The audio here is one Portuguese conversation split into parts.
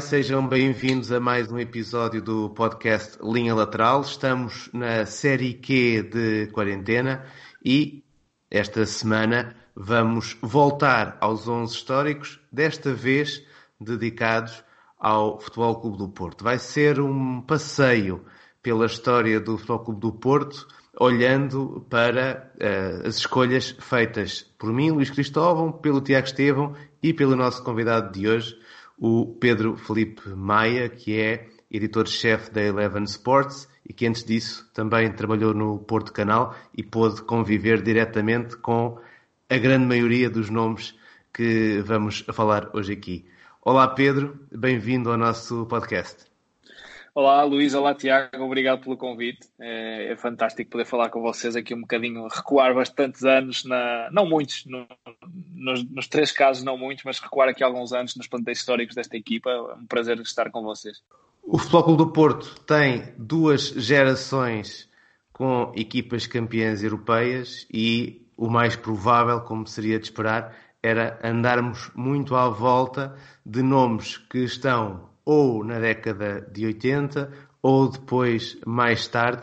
Sejam bem-vindos a mais um episódio do podcast Linha Lateral. Estamos na série Q de quarentena e esta semana vamos voltar aos 11 históricos, desta vez dedicados ao Futebol Clube do Porto. Vai ser um passeio pela história do Futebol Clube do Porto, olhando para uh, as escolhas feitas por mim, Luís Cristóvão, pelo Tiago Estevão e pelo nosso convidado de hoje, o Pedro Felipe Maia, que é editor-chefe da Eleven Sports e que antes disso também trabalhou no Porto Canal e pôde conviver diretamente com a grande maioria dos nomes que vamos falar hoje aqui. Olá Pedro, bem-vindo ao nosso podcast. Olá Luís, olá Tiago, obrigado pelo convite. É, é, fantástico poder falar com vocês aqui um bocadinho, recuar bastantes anos, na, não muitos, no, nos, nos, três casos não muitos, mas recuar aqui alguns anos nos plantéis históricos desta equipa. É um prazer estar com vocês. O Futebol Clube do Porto tem duas gerações com equipas campeãs europeias e o mais provável, como seria de esperar, era andarmos muito à volta de nomes que estão ou na década de 80 ou depois, mais tarde,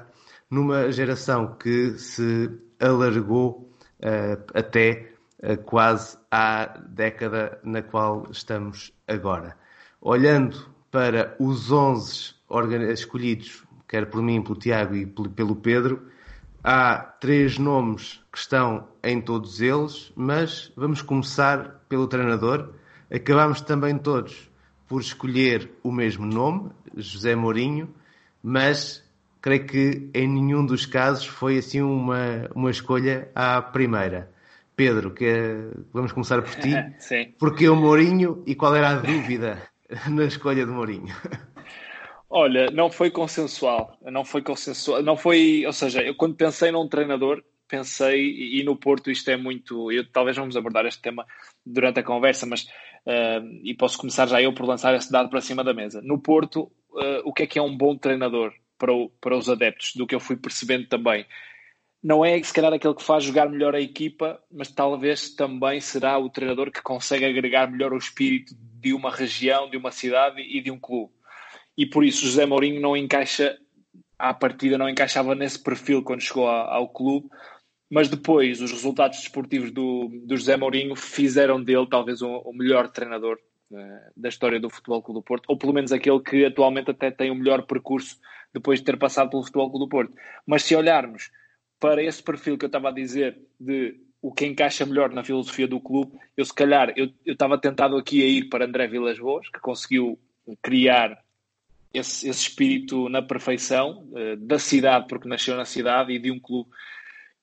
numa geração que se alargou uh, até uh, quase à década na qual estamos agora. Olhando para os 11 escolhidos, quer por mim, pelo Tiago e pelo Pedro, há três nomes que estão em todos eles, mas vamos começar pelo treinador. Acabamos também todos por escolher o mesmo nome, José Mourinho, mas creio que em nenhum dos casos foi assim uma, uma escolha à primeira. Pedro, que vamos começar por ti. Sim. Porque o Mourinho e qual era a dúvida na escolha de Mourinho? Olha, não foi consensual, não foi consensual, não foi, ou seja, eu quando pensei num treinador, pensei, e no Porto isto é muito, eu, talvez vamos abordar este tema durante a conversa, mas Uh, e posso começar já eu por lançar esse dado para cima da mesa. No Porto, uh, o que é que é um bom treinador para, o, para os adeptos, do que eu fui percebendo também? Não é se calhar aquele que faz jogar melhor a equipa, mas talvez também será o treinador que consegue agregar melhor o espírito de uma região, de uma cidade e de um clube. E por isso José Mourinho não encaixa, à partida não encaixava nesse perfil quando chegou ao clube, mas depois os resultados desportivos do, do José Mourinho fizeram dele talvez o, o melhor treinador uh, da história do Futebol Clube do Porto, ou pelo menos aquele que atualmente até tem o melhor percurso depois de ter passado pelo Futebol Clube do Porto. Mas se olharmos para esse perfil que eu estava a dizer de o que encaixa melhor na filosofia do clube, eu se calhar eu, eu estava tentado aqui a ir para André Vilas Boas, que conseguiu criar esse, esse espírito na perfeição uh, da cidade, porque nasceu na cidade e de um clube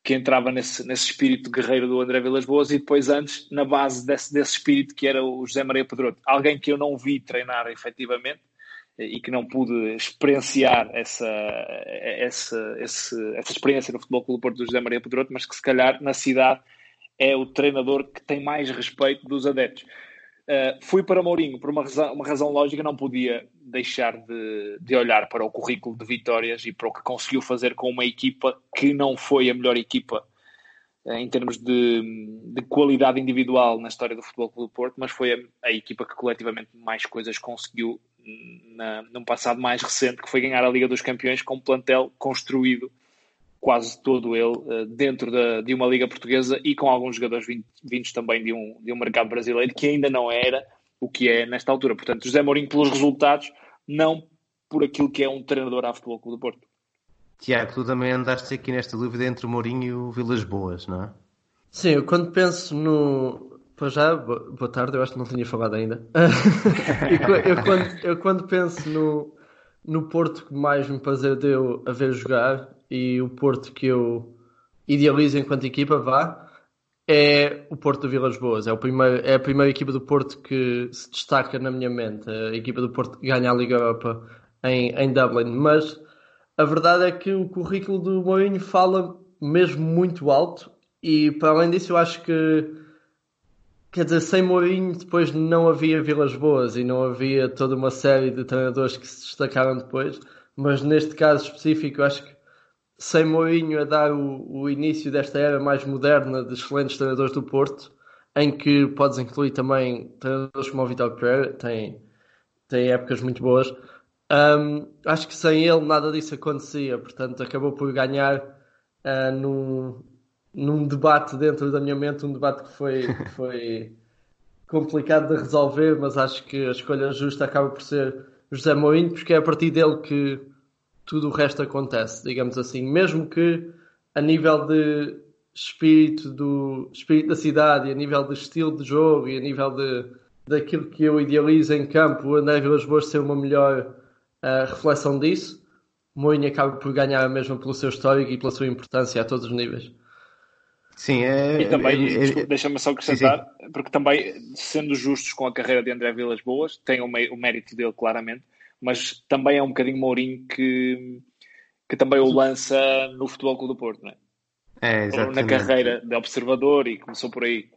que entrava nesse, nesse espírito guerreiro do André Vilas Boas e depois antes na base desse, desse espírito que era o José Maria Pedroto. Alguém que eu não vi treinar efetivamente e que não pude experienciar essa, essa, essa, experiência no Futebol Clube Porto do José Maria Pedroto, mas que se calhar na cidade é o treinador que tem mais respeito dos adeptos. Uh, fui para Mourinho por uma razão, uma razão lógica, não podia deixar de, de, olhar para o currículo de vitórias e para o que conseguiu fazer com uma equipa que não foi a melhor equipa uh, em termos de, de, qualidade individual na história do Futebol Clube do Porto, mas foi a, a, equipa que coletivamente mais coisas conseguiu na, num passado mais recente, que foi ganhar a Liga dos Campeões com um plantel construído quase todo ele uh, dentro da, de uma liga portuguesa e com alguns jogadores vindos também de um, de um mercado brasileiro que ainda não era o que é nesta altura. Portanto, José Mourinho pelos resultados, não por aquilo que é um treinador à Futebol Clube do Porto. Tiago, tu também andaste aqui nesta dúvida entre o Mourinho e o Vilas Boas, não é? Sim, eu quando penso no. Pois já, boa tarde, eu acho que não tinha falado ainda. eu, quando, eu quando penso no, no Porto que mais me prazer deu a ver jogar, e o Porto que eu idealizo enquanto equipa, vá, é o Porto do Vilas Boas. É, o primeiro, é a primeira equipa do Porto que se destaca na minha mente. A equipa do Porto que ganha a Liga Europa em, em Dublin. Mas a verdade é que o currículo do Mourinho fala mesmo muito alto e para além disso eu acho que quer dizer, sem Mourinho depois não havia Vilas Boas e não havia toda uma série de treinadores que se destacaram depois, mas neste caso específico eu acho que sem Mourinho a dar o, o, início desta era mais moderna de excelentes treinadores do Porto, em que podes incluir também treinadores como o Vitor Pereira, tem tem épocas muito boas. Um, acho que sem ele nada disso acontecia, portanto acabou por ganhar uh, num, num debate dentro da minha mente, um debate que foi, que foi complicado de resolver, mas acho que a escolha justa acaba por ser José Mourinho, porque é a partir dele que tudo o resto acontece, digamos assim. Mesmo que a nível de espírito do espírito da cidade, e a nível de estilo de jogo e a nível de daquilo que eu idealizo em campo, o André Vilas Boas ser uma melhor uh, reflexão disso. Mourinho acaba por ganhar a mesma pelo seu histórico e pela sua importância a todos os níveis. Sim, é, e também, é, é, deixa-me só acrescentar, sim, sim. porque também, sendo justos com a carreira de André Vilas Boas, tem o, o, mérito dele, claramente, mas também é um bocadinho Mourinho que, que também o lança no Futebol Clube do Porto, não é? É, exatamente. Na carreira de observador e começou por aí.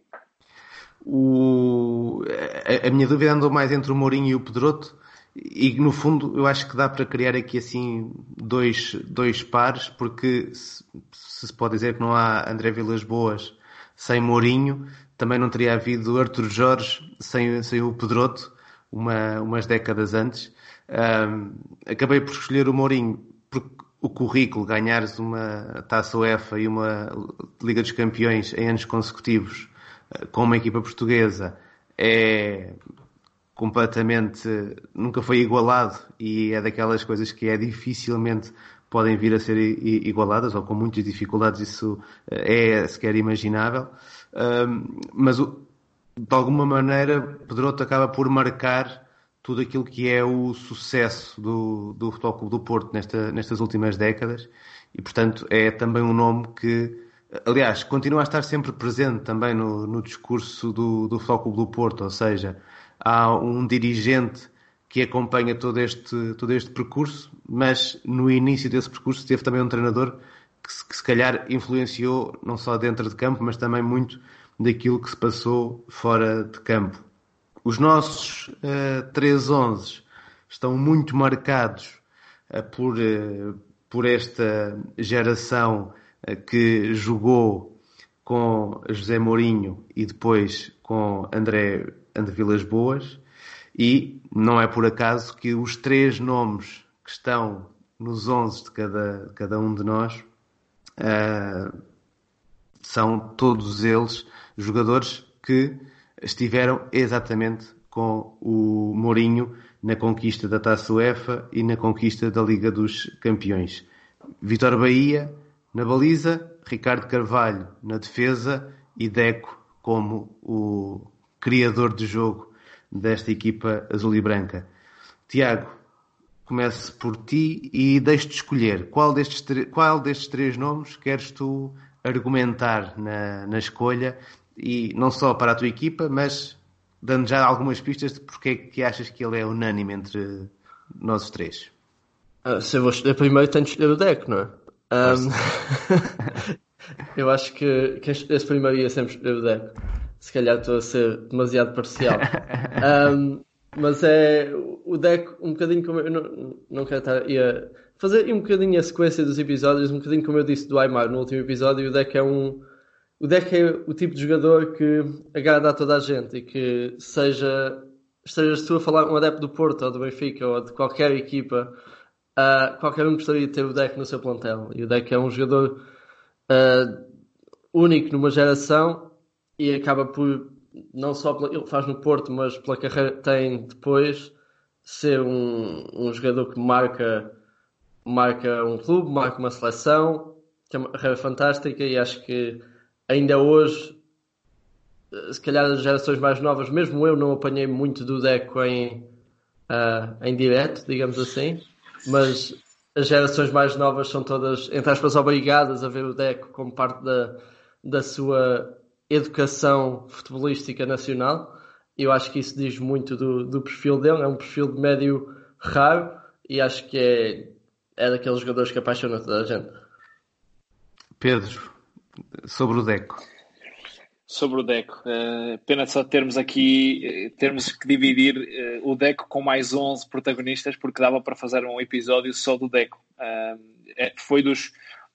O, a, a minha dúvida andou mais entre o Mourinho e o Pedroto, e no fundo eu acho que dá para criar aqui assim dois, dois pares, porque se, se pode dizer que não há André Vilas Boas sem Mourinho, também não teria havido Arthur Jorge sem, sem o Pedroto, uma, umas décadas antes. Um, acabei por escolher o Mourinho porque o currículo, ganhares uma Taça UEFA e uma Liga dos Campeões em anos consecutivos eh, com uma equipa portuguesa é completamente nunca foi igualado e é daquelas coisas que é dificilmente podem vir a ser igualadas ou com muitas dificuldades isso eh, é sequer imaginável. Mas de alguma maneira Pedroto acaba por marcar tudo aquilo que é o sucesso do, do Futebol Clube do Porto nesta, nestas últimas décadas e portanto é também um nome que aliás continua a estar sempre presente também no, no discurso do, do Futebol Clube do Porto ou seja há um dirigente que acompanha todo este, todo este percurso, mas no início desse percurso teve também um treinador que se, que se calhar influenciou não só dentro de campo, mas também muito daquilo que se passou fora de campo. Os nossos uh, 3-11 estão muito marcados uh, por, uh, por esta geração uh, que jogou com José Mourinho e depois com André de Vilas Boas, e não é por acaso que os três nomes que estão nos 11 de cada, cada um de nós uh, são todos eles jogadores que estiveram exatamente com o Mourinho na conquista da Taça UEFA e na conquista da Liga dos Campeões. Vitor Bahia na baliza, Ricardo Carvalho na defesa e Deco como o criador de jogo desta equipa azul e branca. Tiago, comece por ti e deixe-te escolher qual destes, qual destes três nomes queres tu argumentar na, na escolha e não só para a tua equipa, mas dando já algumas pistas de porque é que achas que ele é unânime entre nós os três. Ah, se eu vou escolher primeiro, tenho de escolher o deck, não é? Um... eu acho que quem escolhesse primeiro ia sempre escolher o deck se calhar estou a ser demasiado parcial. um, mas é o deck, um bocadinho como eu não, não quero estar a fazer um bocadinho a sequência dos episódios, um bocadinho como eu disse do Aymar no último episódio, o deck é um o deck é o tipo de jogador que agrada a toda a gente e que seja estejas tu a falar um adepto do Porto ou do Benfica ou de qualquer equipa, uh, qualquer um gostaria de ter o deck no seu plantel. E o deck é um jogador uh, único numa geração e acaba por, não só pela, ele faz no Porto, mas pela carreira que tem depois, ser um, um jogador que marca, marca um clube, marca uma seleção, que é uma carreira fantástica e acho que ainda hoje, eh, se calhar as gerações mais novas, mesmo eu não apanhei muito do Deco em, uh, em direto, digamos assim, mas as gerações mais novas são todas, entre aspas, obrigadas a ver o Deco como parte da, da sua educação futebolística nacional. Eu acho que isso diz muito do, do perfil dele. É um perfil de médio raro e acho que é, é daqueles jogadores que apaixonam toda a gente. Pedro, sobre o Deco. Sobre o Deco, uh, pena só termos aqui, uh, termos que dividir uh, o Deco com mais 11 protagonistas, porque dava para fazer um episódio só do Deco. Uh, é, foi dos,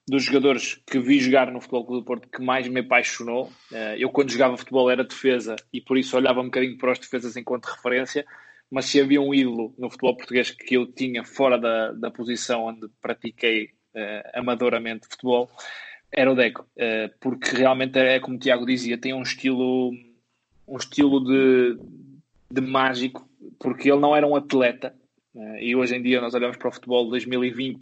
dos jogadores que vi jogar no Futebol Clube do Porto que mais me apaixonou. Eh, eu, quando jogava futebol, era defesa e por isso olhava um bocadinho para os defesas enquanto referência. mas se havia um ídolo no futebol português que eu tinha fora da, da posição onde pratiquei amadoramente futebol, era o Deco, uh, porque realmente é como o Tiago dizia, tem um estilo, um estilo de, de mágico, porque ele não era um atleta, uh, e hoje em dia nós olhamos para o futebol de 2020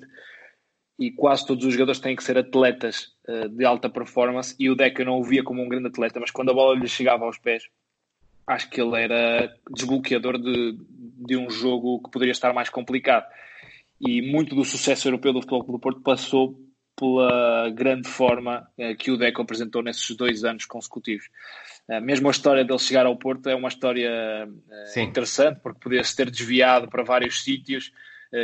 e quase todos os jogadores têm que ser atletas uh, de alta performance, e o Deco eu não o via como um grande atleta, mas quando a bola lhe chegava aos pés, acho que ele era desbloqueador de, de um jogo que poderia estar mais complicado. E muito do sucesso europeu do Futebol Clube do Porto passou pela grande forma eh, que o Deco apresentou nesses dois anos consecutivos. Eh, mesmo a história dele chegar ao Porto é uma história eh, interessante, porque podia-se ter desviado para vários sítios.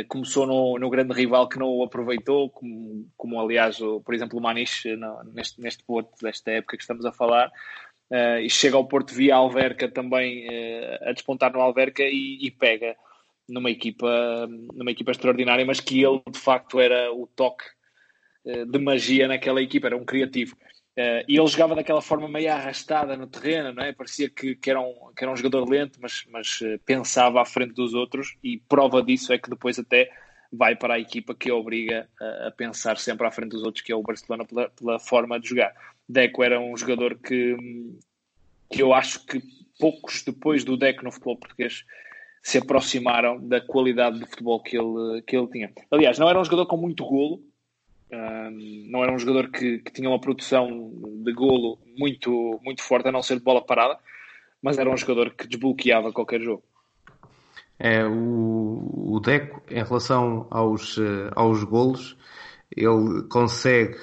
Começou no, no, grande rival que não o aproveitou, como, como aliás, o, por exemplo, o Maniche neste, neste Porto, desta época que estamos a falar. E chega ao Porto via Alverca também a despontar no Alverca e, e, pega numa equipa, numa equipa extraordinária, mas que ele de facto era o toque de magia naquela equipa, era um criativo. e ele jogava daquela forma meio arrastada no terreno, não é? parecia que, que, era, um, que era um jogador lento, mas, mas pensava à frente dos outros, e prova disso é que depois até vai para a equipa que obriga a, a pensar sempre à frente dos outros, que é o Barcelona, pela, pela forma de jogar. Deco era um jogador que, que eu acho que poucos depois do Deco no futebol português se aproximaram da qualidade de futebol que ele, que ele tinha. Aliás, não era um jogador com muito golo, não era um jogador que, que, tinha uma produção de golo muito, muito forte, a não ser de bola parada, mas era um jogador que desbloqueava qualquer jogo. É, o, o Deco, em relação aos, eh, aos golos, ele consegue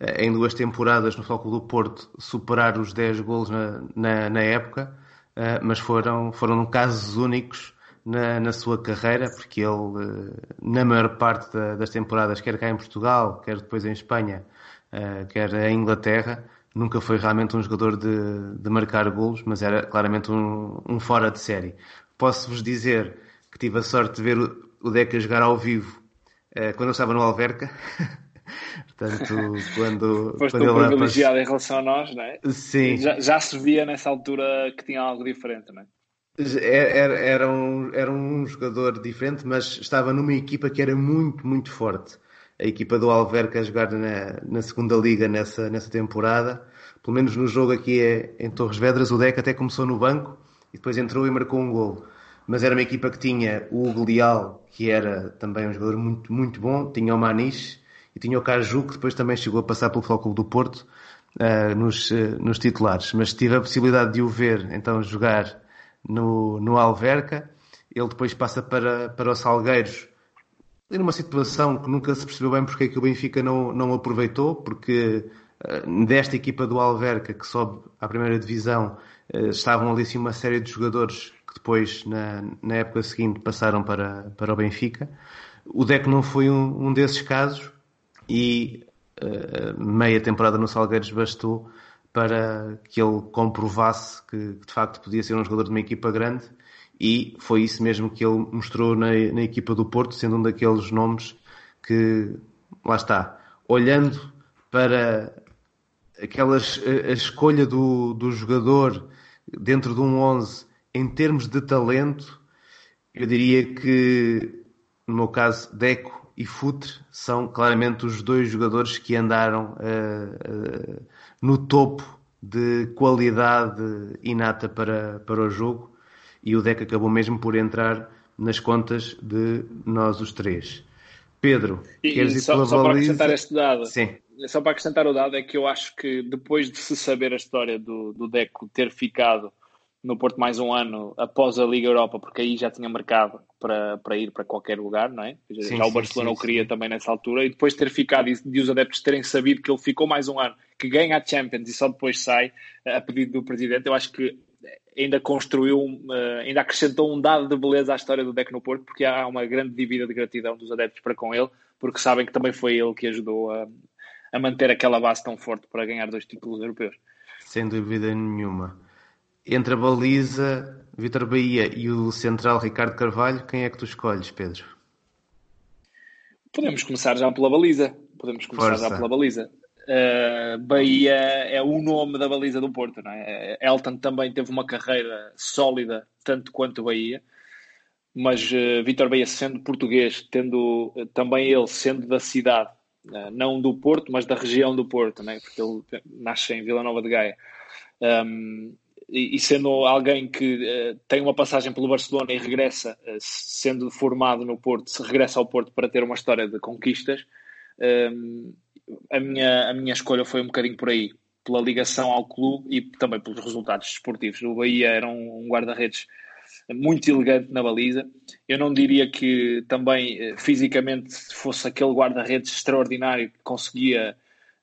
eh, em duas temporadas no Futebol do Porto superar os 10 golos na, na, na época, uh, mas foram, foram casos únicos na, na sua carreira, porque ele, uh, na maior parte da, das temporadas, quer cá em Portugal, quer depois em Espanha, uh, quer em Inglaterra, nunca foi realmente um jogador de, de marcar golos, mas era claramente um, um fora de série. Posso-vos dizer que tive a sorte de ver o, Deca jogar ao vivo quando eu estava no Alverca. Portanto, quando. Foste quando um privilegiado em relação a nós, não é? Sim. Já, já, se via nessa altura que tinha algo diferente, não é? Era, era, um, era um jogador diferente, mas estava numa equipa que era muito, muito forte. A equipa do Alverca a jogar na, na segunda liga nessa, nessa temporada. Pelo menos no jogo aqui é, em Torres Vedras, o Deca até começou no banco e depois entrou e marcou um gol. Mas era uma equipa que tinha o Hugo Leal, que era também um jogador muito, muito bom, tinha o Maniche, e tinha o Caju, que depois também chegou a passar pelo Futebol do Porto, uh, nos, uh, nos titulares. Mas tive a possibilidade de o ver, então, jogar no, no Alverca. Ele depois passa para, para os Salgueiros, e numa situação que nunca se percebeu bem porque é que o Benfica não, não aproveitou, porque uh, desta equipa do Alverca, que sobe à primeira divisão, estavam ali assim uma série de jogadores que depois, na, na época seguinte, passaram para, para o Benfica. O Deco não foi um, um desses casos, e uh, meia temporada no Salgueiros bastou para que ele comprovasse que, que, de facto podia ser um jogador de uma equipa grande. E foi isso mesmo que ele mostrou na, na equipa do Porto, sendo um daqueles nomes que, lá está, olhando para aquelas, a, a escolha do, do jogador dentro de um 11 em termos de talento, eu diria que, no meu caso, Deco e Futre são claramente os dois jogadores que andaram uh, uh, no topo de qualidade inata para, para o jogo e o Deck acabou mesmo por entrar nas contas de nós os três. Pedro, e, queres ir só, pela só para acrescentar este dado, Sim. só para acrescentar o dado é que eu acho que depois de se saber a história do, do Deco ter ficado no Porto mais um ano após a Liga Europa, porque aí já tinha mercado para, para ir para qualquer lugar, não é? Sim, já o Barcelona sim, o queria sim. também nessa altura, e depois ter ficado e de os adeptos terem sabido que ele ficou mais um ano, que ganha a Champions e só depois sai a pedido do presidente, eu acho que ainda construiu, eh, ainda acrescentou um dado de beleza à história do Deck no Porto, porque há uma grande dívida de gratidão dos adeptos para com ele, porque sabem que também foi ele que ajudou a, a manter aquela base tão forte para ganhar dois títulos europeus. Sem dúvida nenhuma entre a baliza Vitor Bahia e o central Ricardo Carvalho, quem é que tu escolhes, Pedro? Podemos começar já pela baliza. Podemos começar Força. já pela baliza. Uh, Bahia é o nome da baliza do Porto, não é? Elton também teve uma carreira sólida, tanto quanto Bahia. mas uh, Vitor Beia sendo português, tendo uh, também ele sendo da cidade, não do Porto, mas da região do Porto, né? porque ele nasce em Vila Nova de Gaia, um, e, sendo alguém que tem uma passagem pelo Barcelona e regressa, sendo formado no Porto, se regressa ao Porto para ter uma história de conquistas, um, a, minha, a minha escolha foi um bocadinho por aí, pela ligação ao clube e também pelos resultados esportivos. O Bahia era um, um guarda-redes muito elegante na baliza. Eu não diria que também eh, fisicamente fosse aquele guarda-redes extraordinário que conseguia.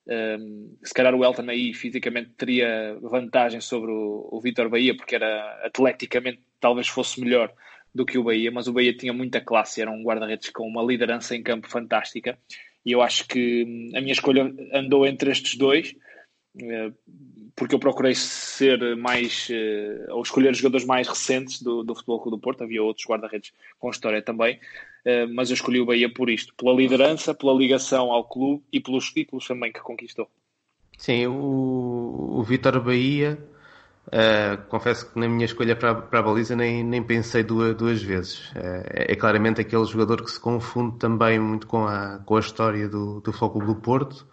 Um, se calhar o Elton aí fisicamente teria vantagem sobre o, o Vitor Bahia, porque era atleticamente talvez fosse melhor do que o Bahia, mas o Bahia tinha muita classe, era um guarda-redes com uma liderança em campo fantástica. E eu acho que hum, a minha escolha andou entre estes dois. Eh, porque eu procurei ser mais, uh, ou escolher os jogadores mais recentes do, do Futebol Clube do Porto, havia outros guarda-redes com história também, uh, mas eu escolhi o Bahia por isto, pela liderança, pela ligação ao clube e pelos títulos também que conquistou. Sim, o, o Vitor Bahia, uh, confesso que na minha escolha para, para a baliza nem, nem pensei duas, duas vezes. é claramente aquele jogador que se confunde também muito com a, com a história do, do Futebol Clube do Porto,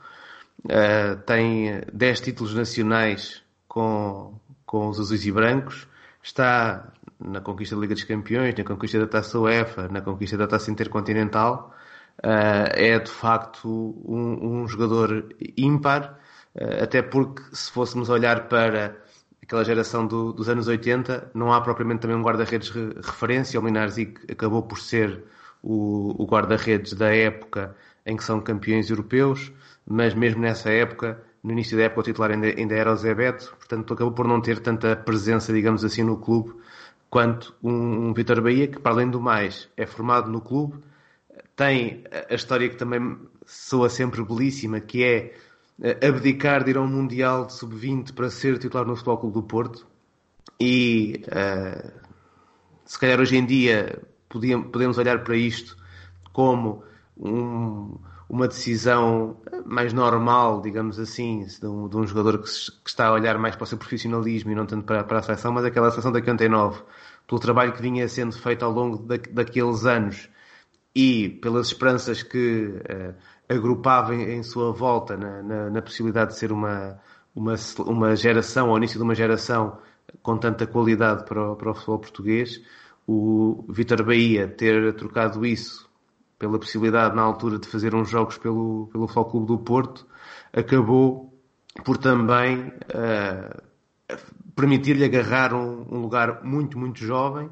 Uh, tem 10 títulos nacionais com, com os azuis e brancos, está na conquista da Liga dos Campeões, na conquista da Taça UEFA, na conquista da Taça Intercontinental. Uh, é de facto um, um jogador ímpar, uh, até porque se fôssemos olhar para aquela geração do, dos anos 80, não há propriamente também um guarda-redes re, referência. O Linarzic acabou por ser o, o guarda-redes da época em que são campeões europeus mas mesmo nessa época, no início da época, o titular ainda, ainda era o Zé Beto, portanto acabou por não ter tanta presença, digamos assim, no clube quanto um, um Vitor Bahia, que para além do mais é formado no clube, tem a história que também soa sempre belíssima, que é eh, abdicar de ir a um Mundial de Sub-20 para ser titular no Futebol Clube do Porto. E uh, se calhar hoje em dia podemos olhar para isto como um, uma decisão mais normal, digamos assim, de um, de um jogador que, se, que, está a olhar mais para o seu profissionalismo e não tanto para, para a seleção, mas aquela seleção da 89, pelo trabalho que vinha sendo feito ao longo da, daqueles anos e pelas esperanças que uh, agrupava em, em, sua volta na, na, na, possibilidade de ser uma, uma, uma geração, ao início de uma geração com tanta qualidade para o, para o futebol português, o Vitor Bahia ter trocado isso pela possibilidade na altura de fazer uns jogos pelo, pelo Futebol Clube do Porto, acabou por também uh, permitir-lhe agarrar um, um, lugar muito, muito jovem,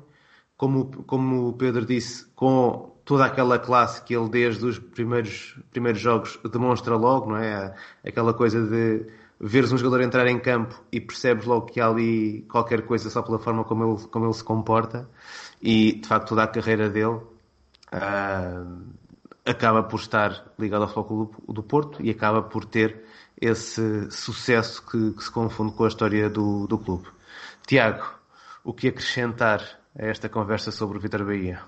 como, como o Pedro disse, com toda aquela classe que ele desde os primeiros, primeiros jogos demonstra logo, não é? Aquela coisa de veres um jogador entrar em campo e percebes logo que há ali qualquer coisa só pela forma como ele, como ele se comporta e de facto toda a carreira dele uh, acaba por estar ligado ao Futebol do, do Porto e acaba por ter esse sucesso que, que se confunde com a história do, do clube. Tiago, o que acrescentar a esta conversa sobre o Vitor Bahia?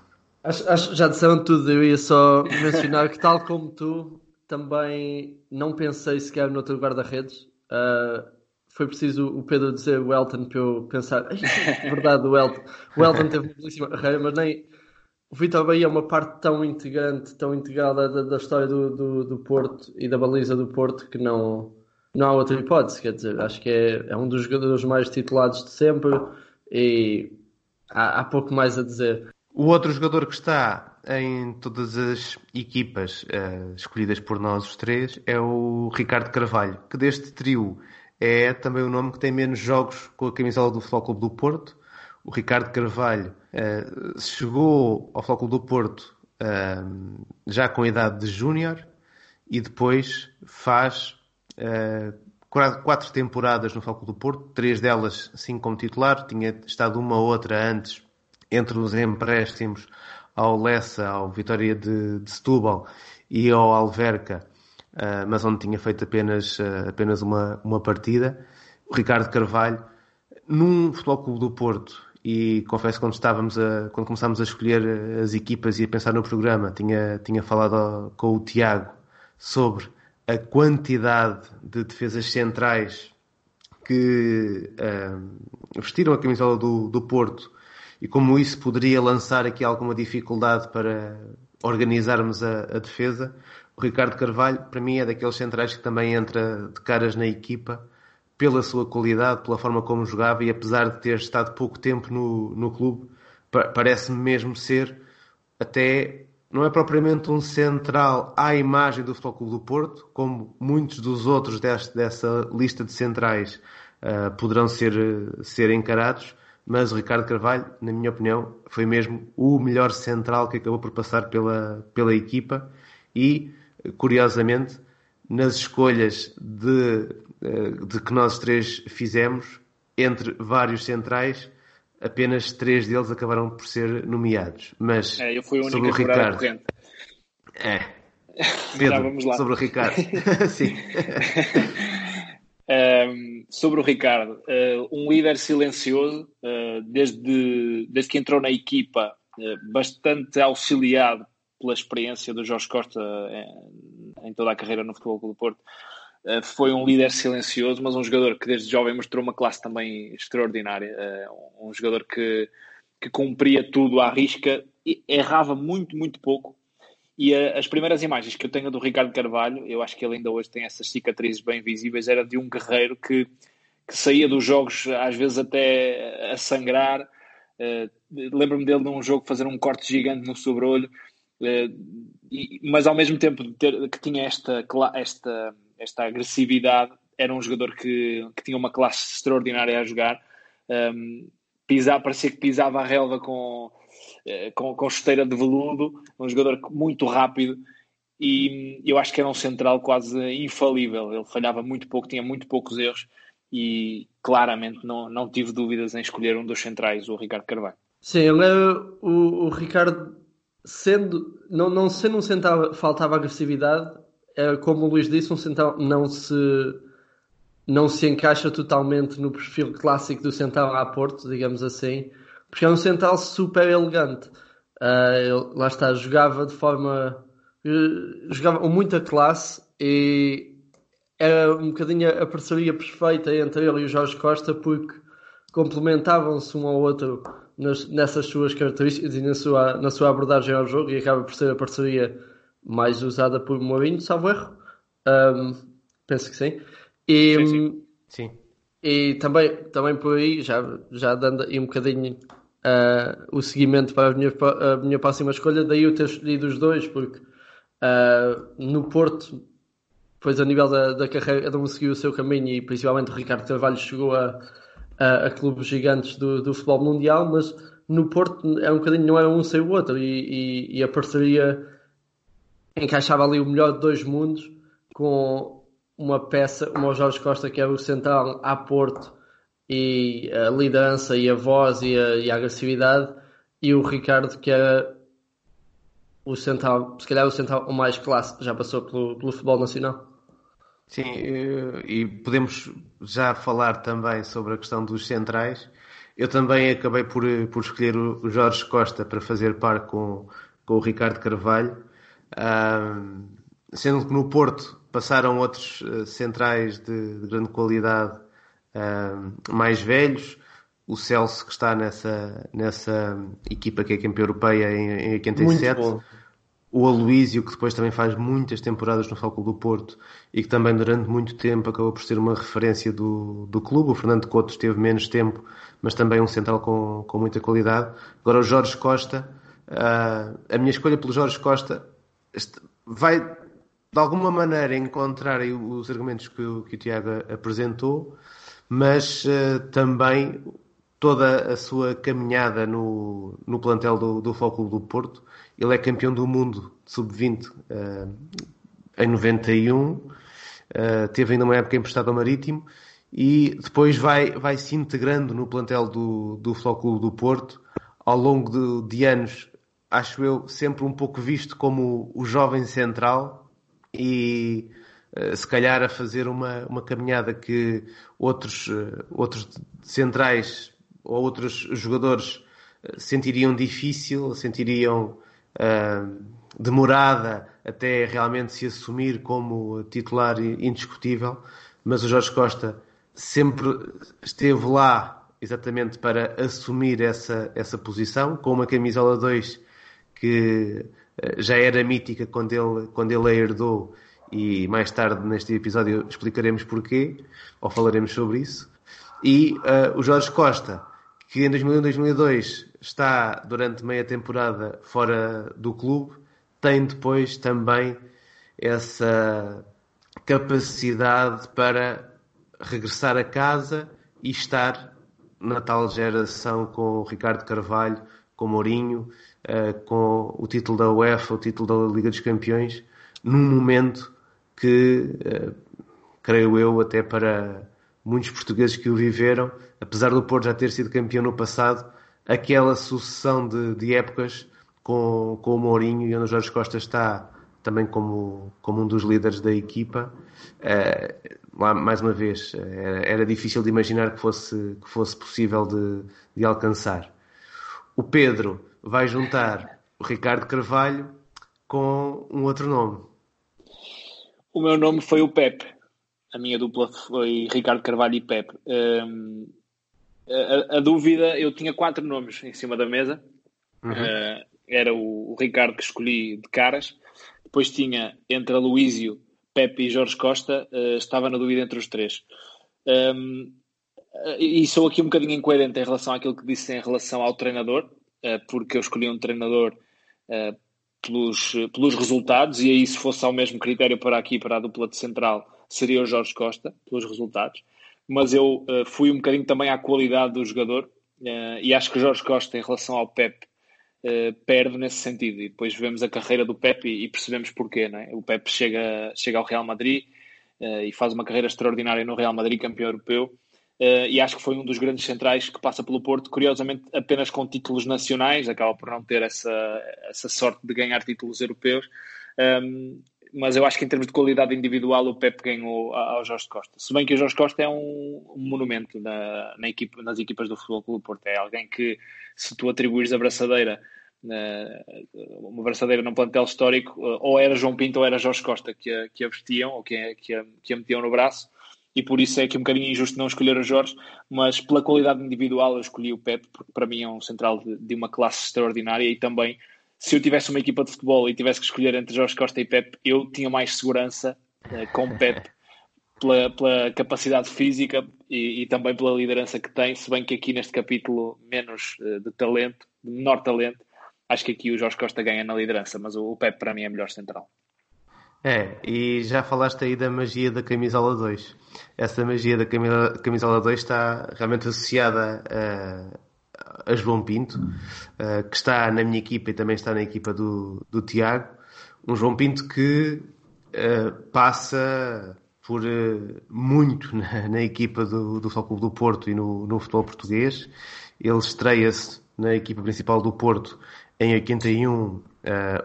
Acho, acho, já disseram tudo, eu ia só mencionar que, tal como tu, também não pensei sequer no outro guarda-redes. Uh, foi preciso o Pedro dizer o Elton para eu pensar, é verdade, o Elton, o Elton teve uma belíssima carreira, mas nem, o Vitor Bahia é uma parte tão integrante, tão integrada da, da história do, do, do, Porto e da baliza do Porto que não, não há outra hipótese. Quer dizer, acho que é, é um dos jogadores mais titulados de sempre e há, há pouco mais a dizer. O outro jogador que está em todas as equipas uh, escolhidas por nós os três é o Ricardo Carvalho, que deste trio é também o nome que tem menos jogos com a camisola do Futebol Clube do Porto o Ricardo Carvalho uh, chegou ao Flóculo do Porto uh, já com a idade de júnior e depois faz uh, quatro temporadas no Flóculo do Porto, três delas sim como titular, tinha estado uma ou outra antes entre os empréstimos ao Lessa, ao Vitória de, de Setúbal e ao Alverca, mas onde tinha feito apenas, apenas uma, uma partida. O Ricardo Carvalho, num Futebol Clube do Porto e confesso que quando estávamos a, quando começámos a escolher as equipas e a pensar no programa, tinha, tinha falado com o Tiago sobre a quantidade de defesas centrais que uh, vestiram a camisola do, do Porto e como isso poderia lançar aqui alguma dificuldade para organizarmos a, a defesa, o Ricardo Carvalho, para mim, é daqueles centrais que também entra de caras na equipa pela sua qualidade, pela forma como jogava e apesar de ter estado pouco tempo no, no clube, parece-me mesmo ser até não é propriamente um central à imagem do Futebol Clube do Porto, como muitos dos outros deste, dessa lista de centrais uh, poderão ser, ser encarados, mas o Ricardo Carvalho, na minha opinião, foi mesmo o melhor central que acabou por passar pela, pela equipa e, curiosamente, nas escolhas de, uh, de que nós três fizemos, entre vários centrais, apenas três deles acabaram por ser nomeados. Mas é, eu fui a sobre o Ricardo. Corrente. É. Pedro, sobre o Ricardo. Sim. Um, sobre o Ricardo, um líder silencioso, uh, desde, desde que entrou na equipa, uh, bastante auxiliado pela experiência do Jorge Costa em, toda a carreira no Futebol Clube do Porto. Eh, foi um líder silencioso, mas um jogador que desde jovem mostrou uma classe também extraordinária. Eh, um jogador que, que cumpria tudo à risca, errava muito, muito pouco. E eh, as primeiras imagens que eu tenho do Ricardo Carvalho, eu acho que ele ainda hoje tem essas cicatrizes bem visíveis, era de um guerreiro que, que saía dos jogos às vezes até a sangrar. Lembro-me dele num jogo fazer um corte gigante no sobrolho, mas ao mesmo tempo ter, que tinha esta, esta esta agressividade. Era um jogador que, que tinha uma classe extraordinária a jogar. Um, pisar, parecia que pisava a relva com, eh, com, com chuteira de veludo. Um jogador muito rápido e eu acho que era um central quase infalível. Ele falhava muito pouco, tinha muito poucos erros e claramente não, não tive dúvidas em escolher um dos centrais, o Ricardo Carvalho. Sim, ele é o, o Ricardo, sendo, não, não sendo um central, faltava agressividade, é, como o Luís disse, um central não se não se encaixa totalmente no perfil clássico do central a Porto, digamos assim, porque é um central super elegante. Uh, lá está, jogava de forma. Uh, jogava com muita classe e era um bocadinho a parceria perfeita entre ele e o Jorge Costa, porque complementavam-se um ao outro nas, nessas suas características e na sua, na sua abordagem ao jogo, e acaba por ser a parceria mais usada por Mourinho, salvo erro. Um, penso que sim. E, sim, sim. sim. E também, também por aí, já, já dando aí um bocadinho uh, o seguimento para a minha, a minha próxima escolha, daí eu ter escolhido os dois, porque uh, no Porto, depois a nível da, da carreira, não seguiu o seu caminho e principalmente o Ricardo Carvalho chegou a, a, a clubes gigantes do, do futebol mundial, mas no Porto é um bocadinho, não é um sem o outro, e, e, e a parceria encaixava ali o melhor de dois mundos com uma peça, uma Jorge Costa que era o central a Porto e a liderança e a voz e a, e a agressividade e o Ricardo que era o central, se calhar o central o mais classe, já passou pelo, pelo futebol nacional. Sim, e podemos já falar também sobre a questão dos centrais. Eu também acabei por, por escolher o Jorge Costa para fazer par com, com o Ricardo Carvalho sendo que no Porto passaram outros uh, centrais de, de, grande qualidade uh, mais velhos. O Celso, que está nessa, nessa equipa que é campeã europeia em, em 87. O Aloísio, que depois também faz muitas temporadas no Fóculo do Porto e que também durante muito tempo acabou por ser uma referência do, do clube. O Fernando Couto teve menos tempo, mas também um central com, com muita qualidade. Agora o Jorge Costa, uh, a minha escolha pelo Jorge Costa vai de alguma maneira encontrar os argumentos que o, que o Tiago apresentou, mas uh, também toda a sua caminhada no, no plantel do, do Fóculo do Porto. Ele é campeão do mundo de sub-20 uh, em 91, uh, eh, teve ainda uma época emprestado ao Marítimo e depois vai, vai se integrando no plantel do, do Flóculo do Porto ao longo de, de anos acho eu, sempre um pouco visto como o jovem central e eh, se calhar a fazer uma, uma caminhada que outros, eh, outros centrais ou outros jogadores eh, sentiriam difícil, sentiriam uh, demorada até realmente se assumir como titular indiscutível, mas o Jorge Costa sempre esteve lá exatamente para assumir essa, essa posição, com uma camisola 2 que eh, já era mítica quando ele, quando ele a herdou e mais tarde neste episódio explicaremos porquê, ou falaremos sobre isso. E uh, o Jorge Costa, que em 2001-2002 está durante meia temporada fora do clube, tem depois também essa capacidade para regressar a casa e estar na tal geração com o Ricardo Carvalho, com o Mourinho, uh, com o título da UEFA, o título da Liga dos Campeões, num momento que, uh, creio eu, até para muitos portugueses que o viveram, apesar do Porto já ter sido campeão no passado, aquela sucessão de, de épocas com, com o Mourinho e onde o Jorge Costa está também como, como um dos líderes da equipa. Uh, lá, mais uma vez, era, era, difícil de imaginar que fosse, que fosse possível de, de alcançar. O Pedro vai juntar o Ricardo Carvalho com um outro nome. O meu nome foi o Pepe. A minha dupla foi Ricardo Carvalho e Pepe. Um, a, a, dúvida, eu tinha quatro nomes em cima da mesa. Uhum. Uh, era o, o, Ricardo que escolhi de caras. Depois tinha entre a Luísio, Pepe e Jorge Costa. Uh, estava na dúvida entre os três. Um, e sou aqui um bocadinho incoerente em relação àquilo que disse em relação ao treinador, uh, porque eu escolhi um treinador pelos, pelos resultados, e aí se fosse ao mesmo critério para aqui, para a dupla de central, seria o Jorge Costa, pelos resultados mas eu uh, fui um bocadinho também à qualidade do jogador uh, e acho que Jorge Costa, em relação ao Pep, uh, perde nesse sentido. E depois vemos a carreira do Pep e, e percebemos porquê. Não é? O Pep chega, chega ao Real Madrid e faz uma carreira extraordinária no Real Madrid, campeão europeu. e acho que foi um dos grandes centrais que passa pelo Porto, curiosamente apenas com títulos nacionais, acaba por não ter essa, essa sorte de ganhar títulos europeus. Um, mas eu acho que em termos de qualidade individual o Pep ganhou ao Jorge Costa. Se bem que o Jorge Costa é um, um monumento na, na equipa, nas equipas do Futebol Clube Porto. É alguém que, se tu atribuires a braçadeira, uma braçadeira num plantel histórico, ou era João Pinto ou era Jorge Costa que a, que a vestiam ou que a, que, a, que a metiam no braço. E por isso é que é um bocadinho injusto não escolher o Jorge, mas pela qualidade individual eu escolhi o Pep, porque para mim é um central de, de uma classe extraordinária e também se eu tivesse uma equipa de futebol e tivesse que escolher entre Jorge Costa e Pep, eu tinha mais segurança uh, com Pep pela, pela capacidade física e, e, também pela liderança que tem, se bem que aqui neste capítulo menos uh, de talento, de menor talento, acho que aqui o Jorge Costa ganha na liderança, mas o, o Pep para mim é melhor central. É, e já falaste aí da magia da camisola 2. Essa magia da camisola 2 está realmente associada a, a João Pinto, uh, que está na minha equipa e também está na equipa do, do Tiago. Um João Pinto que uh, passa por uh, muito na, na, equipa do, do Futebol Clube do Porto e no, no futebol português. Ele estreia-se na equipa principal do Porto em 81,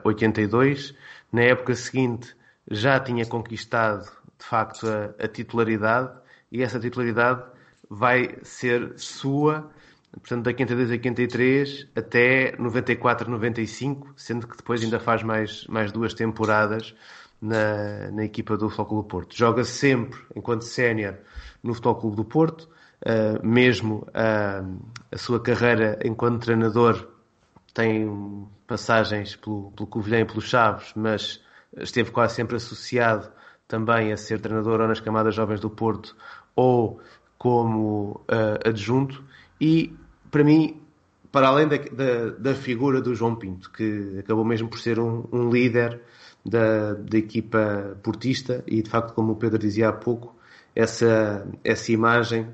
82. Na época seguinte já tinha conquistado de facto a, a titularidade e essa titularidade vai ser sua portanto, da 82 a 83 até 94, 95, sendo que depois ainda faz mais, mais duas temporadas na, na equipa do Futebol Clube do Porto. Joga sempre, enquanto sénior, no Futebol Clube do Porto, uh, mesmo a, a sua carreira enquanto treinador tem passagens pelo, pelo Covilhã e pelo Chaves, mas esteve quase sempre associado também a ser treinador ou nas camadas jovens do Porto ou como uh, adjunto e para mim, para além da, da, da, figura do João Pinto, que acabou mesmo por ser um, um líder da, da, equipa portista e de facto, como o Pedro dizia há pouco, essa, essa imagem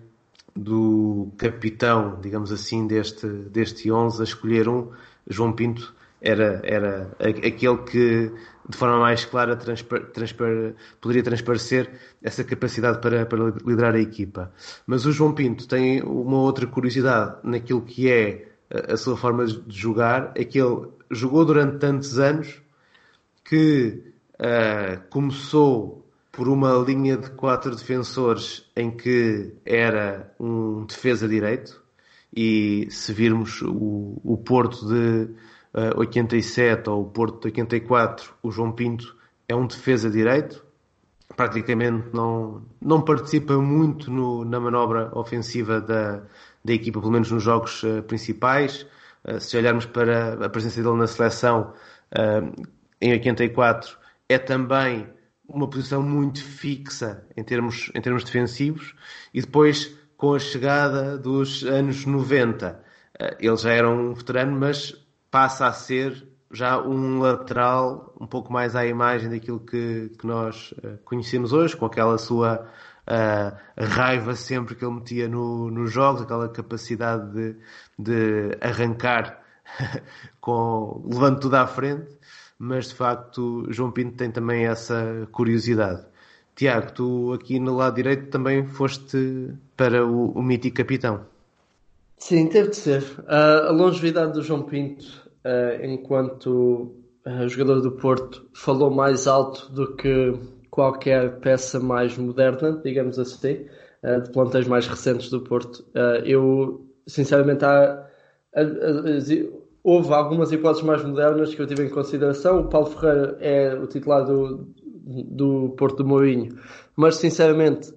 do capitão, digamos assim, deste, deste 11 a escolher um, João Pinto era, era aquele que de forma mais clara transpar, transpar, poderia transparecer essa capacidade para, para liderar a equipa. Mas o João Pinto tem uma outra curiosidade naquilo que é a, a sua forma de jogar, é que ele jogou durante tantos anos que uh, começou por uma linha de quatro defensores em que era um defesa direito e se virmos o, o Porto de 87 ou o Porto de 84, o João Pinto é um defesa direito, praticamente não, não participa muito no, na manobra ofensiva da, da equipa, pelo menos nos jogos uh, principais. Uh, se olharmos para a presença dele na seleção em 84, é também uma posição muito fixa em termos, em termos defensivos. E depois, com a chegada dos anos 90, ele já era um veterano, mas passa a ser já um lateral um pouco mais à imagem daquilo que, que nós conhecemos hoje, com aquela sua a, raiva sempre que ele metia no, nos jogos, aquela capacidade de, de arrancar com, levando tudo à frente, mas de facto João Pinto tem também essa curiosidade. Tiago, tu aqui no lado direito também foste para o, o mítico capitão. Sim, teve de ser. Uh, a longevidade do João Pinto, uh, enquanto uh, jogador do Porto, falou mais alto do que qualquer peça mais moderna, digamos assim, uh, de plantéis mais recentes do Porto. Eu, sinceramente, há, houve algumas hipóteses mais modernas que eu tive em consideração. O Paulo Ferreira é o titular do, do Porto do Mourinho, mas, sinceramente,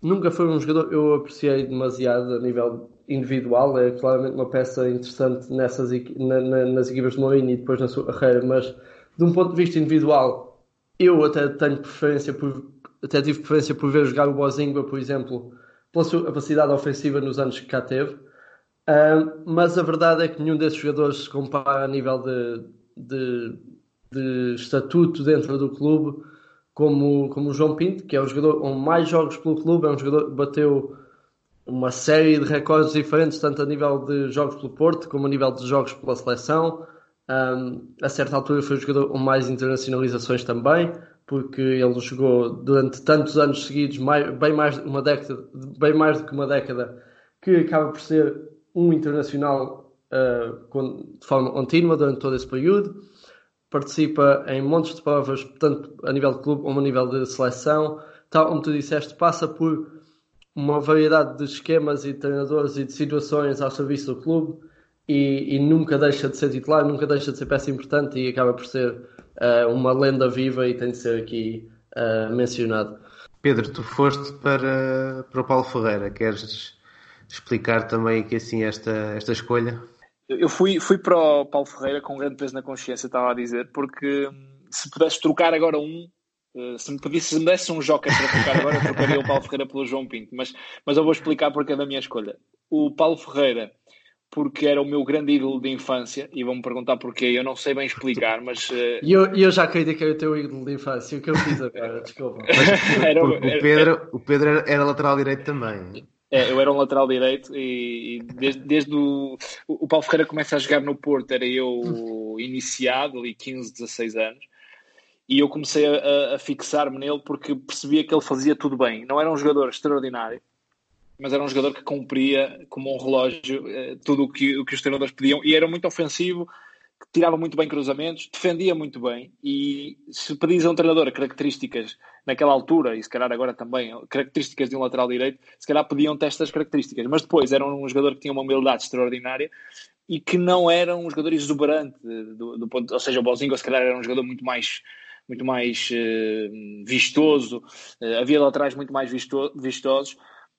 nunca foi um jogador eu apreciei demasiado a nível individual. É claramente uma peça interessante nessas, na, na, nas equipas de Mourinho e depois na sua carreira, mas de um ponto de vista individual eu até tenho preferência por até tive preferência por ver jogar o Bozingua, por exemplo, pela sua capacidade ofensiva nos anos que cá teve. Mas a verdade é que nenhum desses jogadores se compara a nível de, de, de estatuto dentro do clube como, como o João Pinto, que é o jogador com mais jogos pelo clube, é um jogador que bateu uma série de recordes diferentes, tanto a nível de jogos pelo Porto como a nível de jogos pela seleção. Um, a certa altura foi o jogador com mais internacionalizações também, porque ele jogou durante tantos anos seguidos, mais, bem, mais uma década, bem mais do que uma década, que acaba por ser um internacional uh, de forma contínua durante todo esse período. Participa em montes de provas, tanto a nível de clube como a nível de seleção. Tal como tu disseste, passa por uma variedade de esquemas e de treinadores e de situações ao serviço do clube e, e, nunca deixa de ser titular, nunca deixa de ser peça importante e acaba por ser uh, uma lenda viva e tem de ser aqui uh, mencionado. Pedro, tu foste para, para o Paulo Ferreira, queres explicar também aqui assim esta, esta escolha? Eu fui, fui para o Paulo Ferreira com um grande peso na consciência, estava a dizer, porque se pudesse trocar agora um, se me pedisse, se me desse um joker para trocar agora, eu trocaria o Paulo Ferreira pelo João Pinto, mas, mas eu vou explicar porque é da minha escolha. O Paulo Ferreira porque era o meu grande ídolo de infância e vão-me perguntar porquê, eu não sei bem explicar, mas... Uh... Eu, eu já acredito que era o teu ídolo de infância, o que eu fiz agora, desculpa. era, o, Pedro, era, o Pedro era, era, lateral direito também. É, eu era um lateral direito e, e desde, desde o, o Paulo Ferreira começa a jogar no Porto, era eu iniciado, ali 15, 16 anos, e eu comecei a, a fixar-me nele porque percebia que ele fazia tudo bem. Não era um jogador extraordinário, mas era um jogador que cumpria como um relógio eh, tudo o que, o que os treinadores pediam. E era muito ofensivo, tirava muito bem cruzamentos, defendia muito bem. E se pedis a um treinador características naquela altura e se calhar agora também, características de um lateral direito, se calhar pediam-te estas características, mas depois era um jogador que tinha uma humildade extraordinária e que não era um jogador exuberante do, do ponto, ou seja, o Bozinho se calhar era um jogador muito mais muito mais uh, vistoso, uh, havia laterais muito mais visto, vistosos,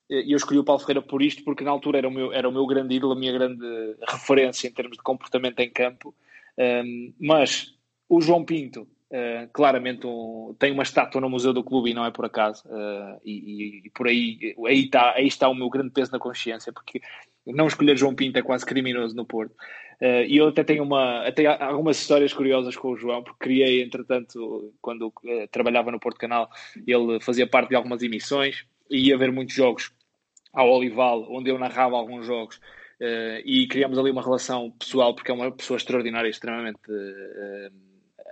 e eu escolhi o Paulo Ferreira por isto, porque na altura era o meu, era o meu grande ídolo, a minha grande referência em termos de comportamento em campo. Um, mas o João Pinto, uh, claramente, um, tem uma estátua no Museu do Clube e não é por acaso. Uh, e, e, por aí, aí está, aí está o meu grande peso na consciência, porque não escolher João Pinto é quase criminoso no Porto. Uh, e eu até tenho uma, até algumas histórias curiosas com o João, porque criei, entretanto, quando trabalhava no Porto Canal, ele fazia parte de algumas emissões e ia ver muitos jogos ao Olival, onde eu narrava alguns jogos, uh, e criamos ali uma relação pessoal, porque é uma pessoa extraordinária, extremamente uh,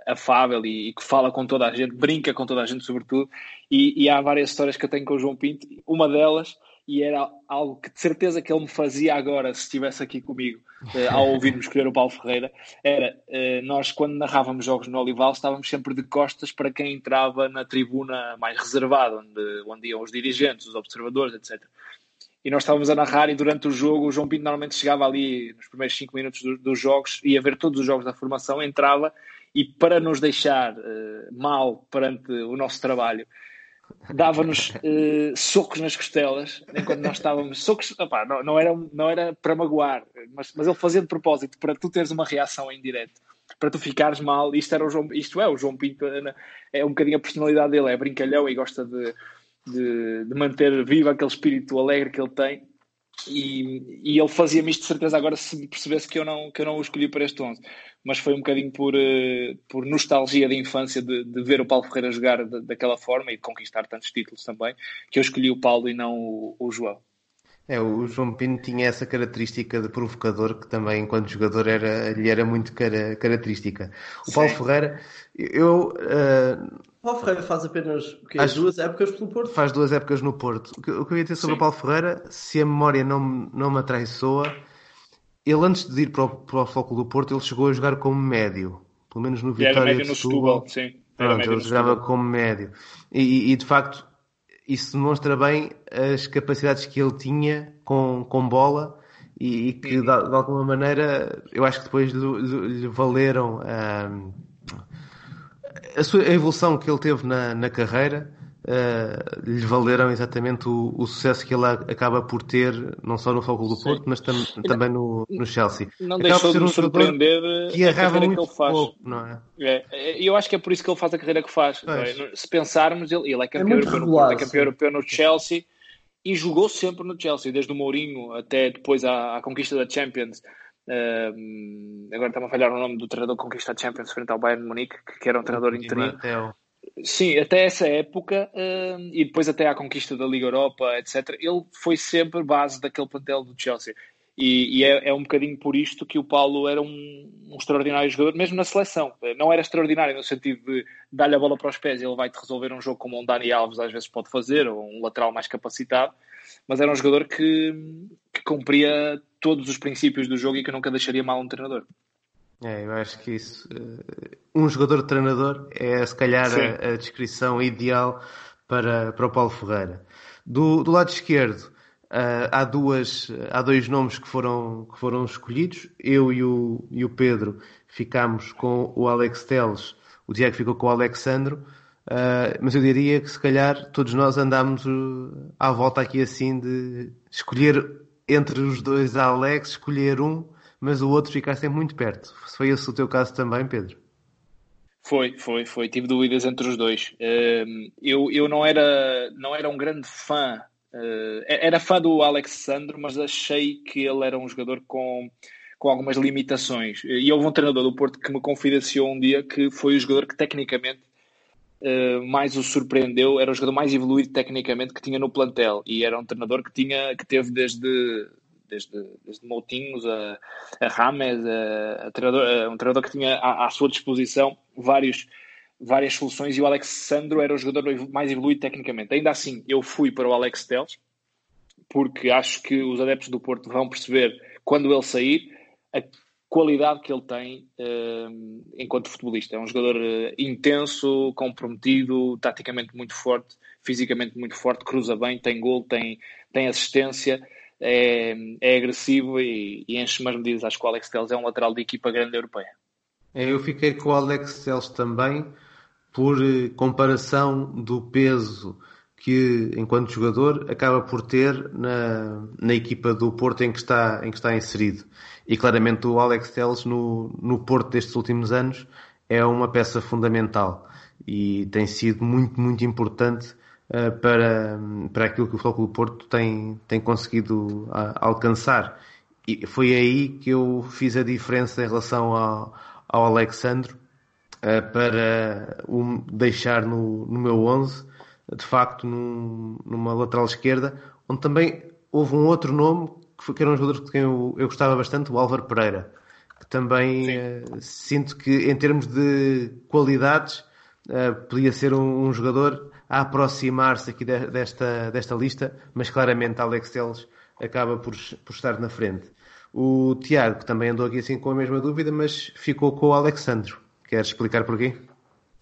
afável e, e, que fala com toda a gente, brinca com toda a gente, sobretudo. E, e, há várias histórias que eu tenho com o João Pinto, uma delas, e era algo que de certeza que ele me fazia agora, se estivesse aqui comigo, uh, ao ouvir-me escolher o Paulo Ferreira, era nós, quando narrávamos jogos no Olival, estávamos sempre de costas para quem entrava na tribuna mais reservada, onde, onde iam os dirigentes, os observadores, etc e nós estávamos a narrar e durante o jogo o João Pinto normalmente chegava ali nos primeiros 5 minutos do, dos jogos, ia ver todos os jogos da formação, entrava e para nos deixar uh, mal perante o nosso trabalho, dava-nos uh, socos nas costelas enquanto nós estávamos. Socos, opa, não, não, era, não era para magoar, mas, mas ele fazia de propósito para tu teres uma reação em direto, para tu ficares mal. Isto, era o João, isto é o João Pinto, é um bocadinho a personalidade dele, é brincalhão e gosta de, de, de manter vivo aquele espírito alegre que ele tem. E, e ele fazia-me isto de certeza agora se percebesse que eu não, que eu não o escolhi para este 11 mas foi um bocadinho por, uh, por nostalgia de infância de, de, ver o Paulo Ferreira jogar de, daquela forma e de conquistar tantos títulos também, que eu escolhi o Paulo e não o, o João. É, o João Pino tinha essa característica de provocador que também, enquanto jogador, era, lhe era muito cara, característica. O Sim. Paulo Ferreira, eu. Uh, Paulo Ferreira faz apenas o quê? Acho, duas épocas pelo Porto? Faz duas épocas no Porto. O que, o que eu ia dizer sobre Sim. o Paulo Ferreira, se a memória não, não me atraiçoa, ele antes de ir para o, para o Flóculo do Porto, ele chegou a jogar como médio. Pelo menos no Vitória era médio no Setúbal, sim. Pronto, ele jogava como médio. E, e, de facto, isso demonstra bem as capacidades que ele tinha com, com bola e, e que, de, de, alguma maneira, eu acho que depois lhe, valeram um, a, sua, a evolução que ele teve na, na carreira uh, lhe valeram exatamente o, o, sucesso que ele acaba por ter, não só no Foco do Porto, mas tam, também no, no Chelsea. Não acaba deixou de me um surpreender que errava muito que ele faz. pouco, não é? é? é? Eu acho que é por isso que ele faz a carreira que faz. É? Se pensarmos, ele, ele é campeão, é europeu, no Porto, é campeão europeu no Chelsea e jogou sempre no Chelsea, desde o Mourinho até depois à, à conquista da Champions. Uh, agora está-me a falhar o nome do treinador que conquista a Champions frente ao Bayern de Munique, que, que era um treinador interino. Sim, até essa época uh, e depois até à conquista da Liga Europa, etc., ele foi sempre base daquele plantel do Chelsea. E, e é, é, um bocadinho por isto que o Paulo era um, um, extraordinário jogador, mesmo na seleção. Não era extraordinário no sentido de dar-lhe a bola para os pés e ele vai-te resolver um jogo como um Dani Alves às vezes pode fazer, ou um lateral mais capacitado, mas era um jogador que, que cumpria todos os princípios do jogo e que nunca deixaria mal um treinador. É, eu acho que isso. Uh, um jogador-treinador é, se calhar, a, a, descrição ideal para, para o Paulo Ferreira. Do, do lado esquerdo, uh, há, duas, há dois nomes que foram, que foram escolhidos. Eu e o, e o Pedro ficámos com o Alex Teles, o Diego ficou com o Alexandro. Uh, mas eu diria que, se calhar, todos nós andámos à volta aqui assim de escolher entre os dois Alex, escolher um mas o outro ficar sempre muito perto. Foi esse o teu caso também, Pedro? Foi, foi, foi. Tive dúvidas entre os dois. Ehm, eu, eu não, era, não era um grande fã, eh, era fã do Alexandre, mas achei que ele era um jogador com, com algumas limitações. E houve um treinador do Porto que me confidenciou um dia que foi o jogador que tecnicamente eh, mais o surpreendeu, era o jogador mais evoluído tecnicamente que tinha no plantel. E era um treinador que, tinha, que teve desde desde, desde Moutinhos a, a Rames, a, a, treinador, a, um treinador que tinha à, à, sua disposição vários, várias soluções e o Alex Sandro era o jogador mais evoluído tecnicamente. Ainda assim, eu fui para o Alex Teles, porque acho que os adeptos do Porto vão perceber quando ele sair a qualidade que ele tem uh, enquanto futebolista. É um jogador uh, intenso, comprometido, taticamente muito forte, fisicamente muito forte, cruza bem, tem gol, tem, tem assistência é, é agressivo e, e enche umas medidas. Acho que o Alex Telles é um lateral de equipa grande europeia. É, eu fiquei com o Alex Telles também por eh, comparação do peso que, enquanto jogador, acaba por ter na, na equipa do Porto em que está, em que está inserido. E claramente o Alex Telles no, no Porto destes últimos anos é uma peça fundamental e tem sido muito, muito importante para, para aquilo que o Futebol Porto tem, tem conseguido uh, alcançar. E foi aí que eu fiz a diferença em relação ao, ao Alexandre uh, para o deixar no, no meu 11, de facto, num, numa lateral esquerda, onde também houve um outro nome que, foi, que era um jogador de quem eu, eu gostava bastante, o Álvaro Pereira, que também sinto que, em termos de qualidades, podia ser um, um jogador a aproximar-se aqui desta, desta lista, mas claramente Alex Telles acaba por, por estar na frente. O Tiago também andou aqui assim com a mesma dúvida, mas ficou com o Alexandro. Queres explicar porquê?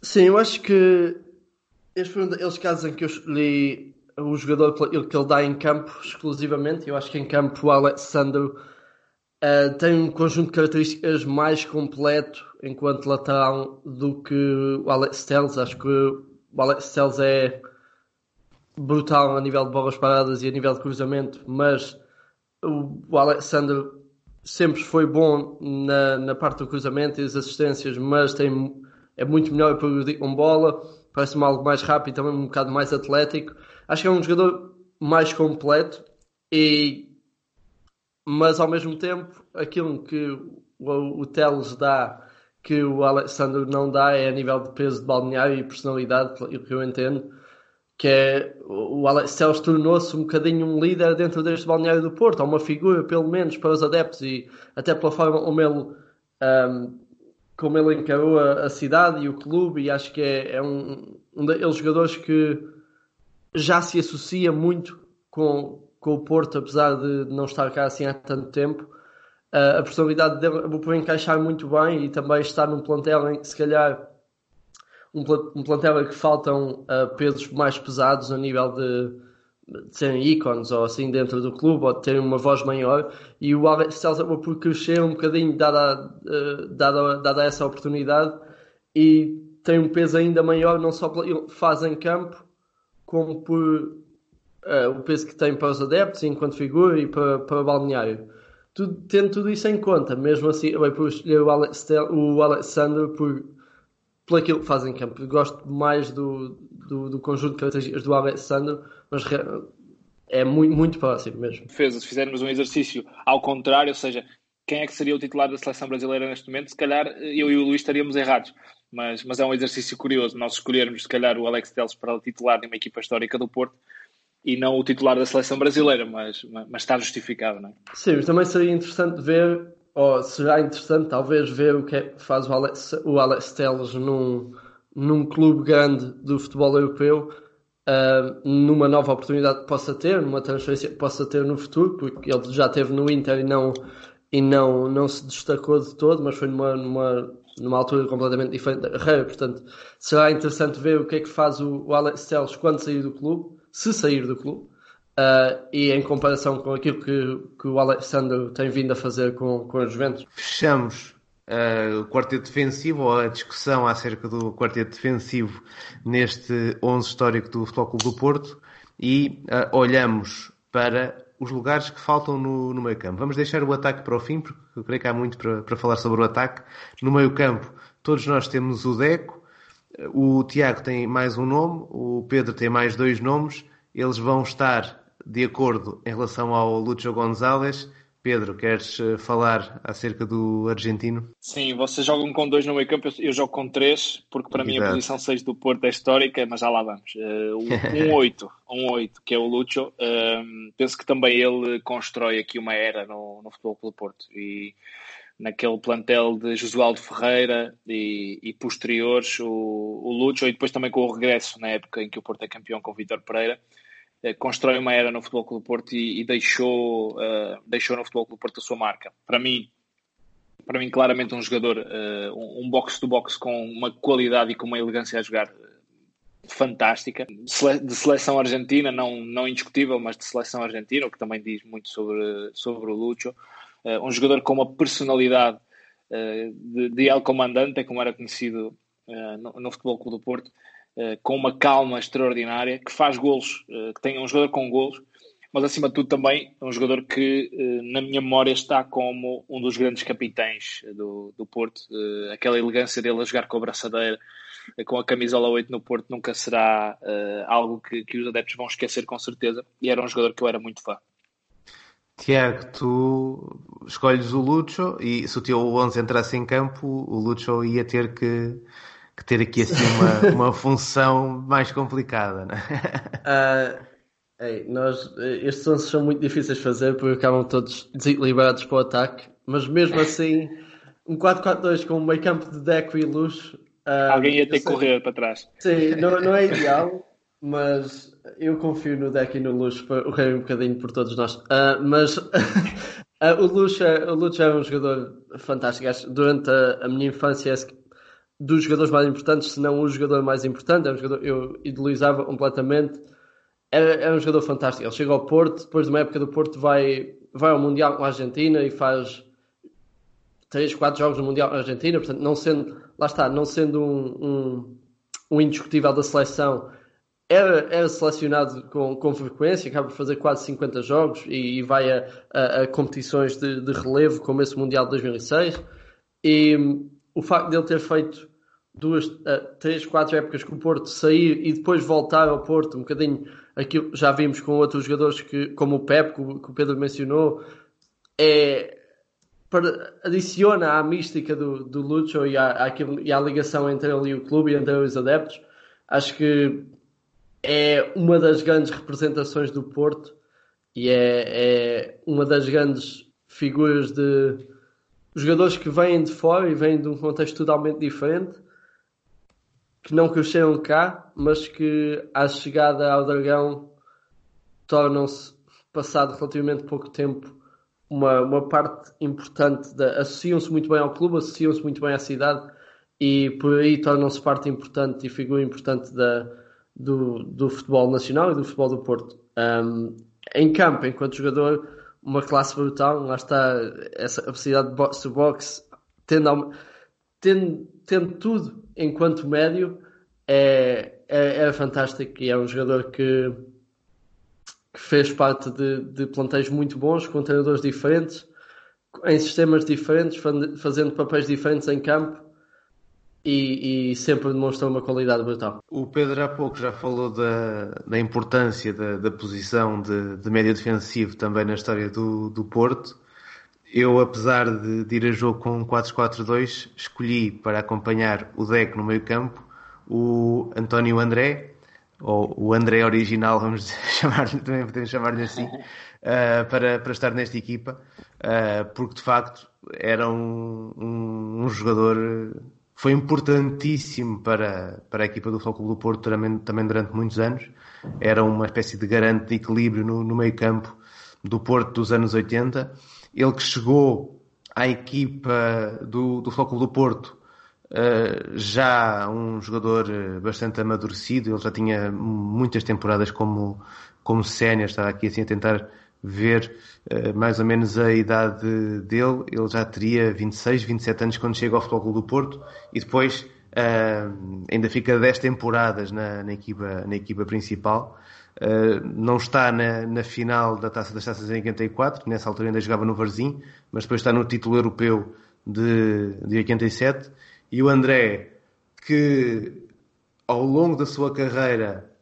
Sim, eu acho que este foi um daqueles casos em que eu escolhi o jogador que ele dá em campo exclusivamente. Eu acho que em campo o Alexandro uh, tem um conjunto de características mais completo enquanto lateral do que o Alex Telles. Acho que o Alex Telles é brutal a nível de bolas paradas e a nível de cruzamento, mas o, Alexander sempre foi bom na, na parte do cruzamento e das assistências, mas tem, é muito melhor por com bola, parece-me algo mais rápido, também um bocado mais atlético. Acho que é um jogador mais completo e mas ao mesmo tempo aquilo que o, o Teles dá que o Alexander não dá é a nível de peso de balneário e personalidade, pelo que eu entendo, que é o Alex Teles tornou-se um bocadinho um líder dentro deste balneário do Porto, há uma figura pelo menos para os adeptos e até pela forma como ele um, como ele encarou a, a, cidade e o clube e acho que é, é um, um daqueles jogadores que já se associa muito com, com o Porto, apesar de não estar cá assim há tanto tempo. Uh, a personalidade dele vou encaixar muito bem e também estar num plantel em que se calhar um, um plantel em que faltam uh, pesos mais pesados a nível de, de serem ícones ou assim dentro do clube ou de terem uma voz maior e o Alex Telles acabou por crescer um bocadinho dada, uh, dada, dada essa oportunidade e tem um peso ainda maior não só pela faz em campo como por uh, o peso que tem para os adeptos enquanto figura e para, para o balneário. Tudo, tendo tudo isso em conta, mesmo assim, eu por escolher o, Alex, o Alexander por, por aquilo que faz em campo. gosto mais do, do, do, conjunto de características do Alexander, mas é muito, muito próximo mesmo. Fez, se fizermos um exercício ao contrário, ou seja, quem é que seria o titular da seleção brasileira neste momento? Se calhar eu e o Luís estaríamos errados, mas, mas é um exercício curioso nós escolhermos, se calhar, o Alex Teles para o titular de uma equipa histórica do Porto e não o titular da seleção brasileira, mas, mas está justificado, não é? Sim, mas também seria interessante ver, ou será interessante talvez ver o que é faz o Alex, o Alex Telles num, num clube grande do futebol europeu, uh, numa nova oportunidade que possa ter, numa transferência que possa ter no futuro, porque ele já teve no Inter e não, e não, não se destacou de todo, mas foi numa, numa, numa altura completamente diferente da carreira, portanto será interessante ver o que é que faz o Alex Telles quando sair do clube se sair do clube. Uh, e em comparação com aquilo que, que o Alexandre tem vindo a fazer com, com os Juventus. Fechamos uh, o quarteto defensivo, ou a discussão acerca do quarteto defensivo neste 11 histórico do Futebol Clube do Porto e uh, olhamos para os lugares que faltam no, no meio campo. Vamos deixar o ataque para o fim, porque eu creio que há muito para, para falar sobre o ataque. No meio campo, todos nós temos o Deco, o Tiago tem mais um nome, o Pedro tem mais dois nomes. Eles vão estar de acordo em relação ao Lúcio Gonzalez. Pedro, queres eh, falar acerca do argentino? Sim, vocês jogam com dois no meio campo, eu jogo com três, porque para Exato. mim a posição 6 do Porto é histórica, mas já lá vamos. Uh, um 8, um 8, que é o Lúcio, uh, penso que também ele constrói aqui uma era no, no futebol pelo Porto. E naquele plantel de Josualdo Ferreira e, e posteriores, o, o Lucho, e depois também com o regresso na época em que o Porto é campeão com o Vitor Pereira, eh, constrói uma era no Futebol Clube do Porto e, e deixou, uh, deixou no Futebol Clube do Porto a sua marca. Para mim, para mim claramente um jogador, uh, um box-to-box com uma qualidade e com uma elegância a jogar fantástica, de seleção argentina, não, não indiscutível, mas de seleção argentina, o que também diz muito sobre, sobre o Lucho. Uh, um jogador com uma personalidade uh, de, de El Comandante, como era conhecido uh, no, no, Futebol Clube do Porto, com uma calma extraordinária, que faz golos, que tem um jogador com golos, mas acima de tudo também é um jogador que na minha memória está como um dos grandes capitães do, do Porto, aquela elegância dele a jogar com a braçadeira, com a camisola 8 no Porto nunca será algo que, que os adeptos vão esquecer com certeza, e era um jogador que eu era muito fã. Tiago, tu escolhes o Lucho e se o teu 11 entrasse em campo, o Lucho ia ter que, que ter aqui assim uma, uma função mais complicada, não é? Uh, ei, nós, estes 11 são muito difíceis de fazer porque acabam todos desequilibrados para o ataque, mas mesmo assim, um 4-4-2 com um meio campo de Deco e Luxo. Uh, Alguém ia ter que correr para trás. Sim, não, não é ideal, mas eu confio no deck e no Luxo para o rei um bocadinho por todos nós. Uh, mas uh, o, Luxo é, o Luxo é um jogador fantástico. Durante a, a, minha infância é dos jogadores mais importantes, se não o jogador mais importante. É um jogador eu idolizava completamente. É, é um jogador fantástico. Ele chega ao Porto, depois de uma época do Porto vai, vai ao Mundial com a Argentina e faz 3, 4 jogos no Mundial com a Argentina. Portanto, não sendo, lá está, não sendo um, um, um indiscutível da seleção era, era selecionado com, com frequência, acaba de fazer quase 50 jogos e, e vai a, a, a competições de, de, relevo, como esse Mundial de 2006. E um, o facto de ele ter feito duas, uh, três, quatro épocas com o Porto, sair e depois voltar ao Porto, um bocadinho aquilo já vimos com outros jogadores que, como o Pep, que o, Pedro mencionou, é, para, adiciona à mística do, do Lucho e à, e à ligação entre ele e o clube e entre os adeptos. Acho que é uma das grandes representações do Porto e é, é uma das grandes figuras de jogadores que vêm de fora e vêm de um contexto totalmente diferente que não cresceram cá, mas que à chegada ao Dragão tornam-se, passado relativamente pouco tempo, uma, uma parte importante, da, associam-se muito bem ao clube, associam-se muito bem à cidade e por aí tornam-se parte importante e figura importante da, do, do futebol nacional e do futebol do Porto. Um, em campo, enquanto jogador, uma classe brutal, lá está essa capacidade de box-to-box, tendo, tendo, tendo tudo enquanto médio, é, é, é fantástico. E é um jogador que, que fez parte de, de plantéis muito bons, com treinadores diferentes, em sistemas diferentes, fazendo papéis diferentes em campo e, e, sempre demonstrou uma qualidade brutal. O Pedro há pouco já falou da, da importância da, da posição de, de médio defensivo também na história do, do Porto. Eu, apesar de, de ir a jogo com 4-4-2, escolhi para acompanhar o deck no meio campo o António André, ou o André original, vamos chamar também podemos chamar-lhe assim, uh, para, para estar nesta equipa, uh, porque de facto era um, um, um jogador foi importantíssimo para, para a equipa do Futebol do Porto também, também durante muitos anos. Era uma espécie de garante de equilíbrio no, no meio campo do Porto dos anos 80. Ele que chegou à equipa do, do Futebol do Porto uh, já um jogador eh, bastante amadurecido, ele já tinha muitas temporadas como, como sénior, estava aqui assim a tentar ver uh, mais ou menos a idade dele, ele já teria 26, 27 anos quando chega ao Futebol Clube do Porto e depois uh, ainda fica 10 temporadas na, na, equipa, na equipa principal. Uh, não está na, na, final da Taça das Taças em 84, que nessa altura ainda jogava no Varzim, mas depois está no título europeu de, de 87. E o André, que ao longo da sua carreira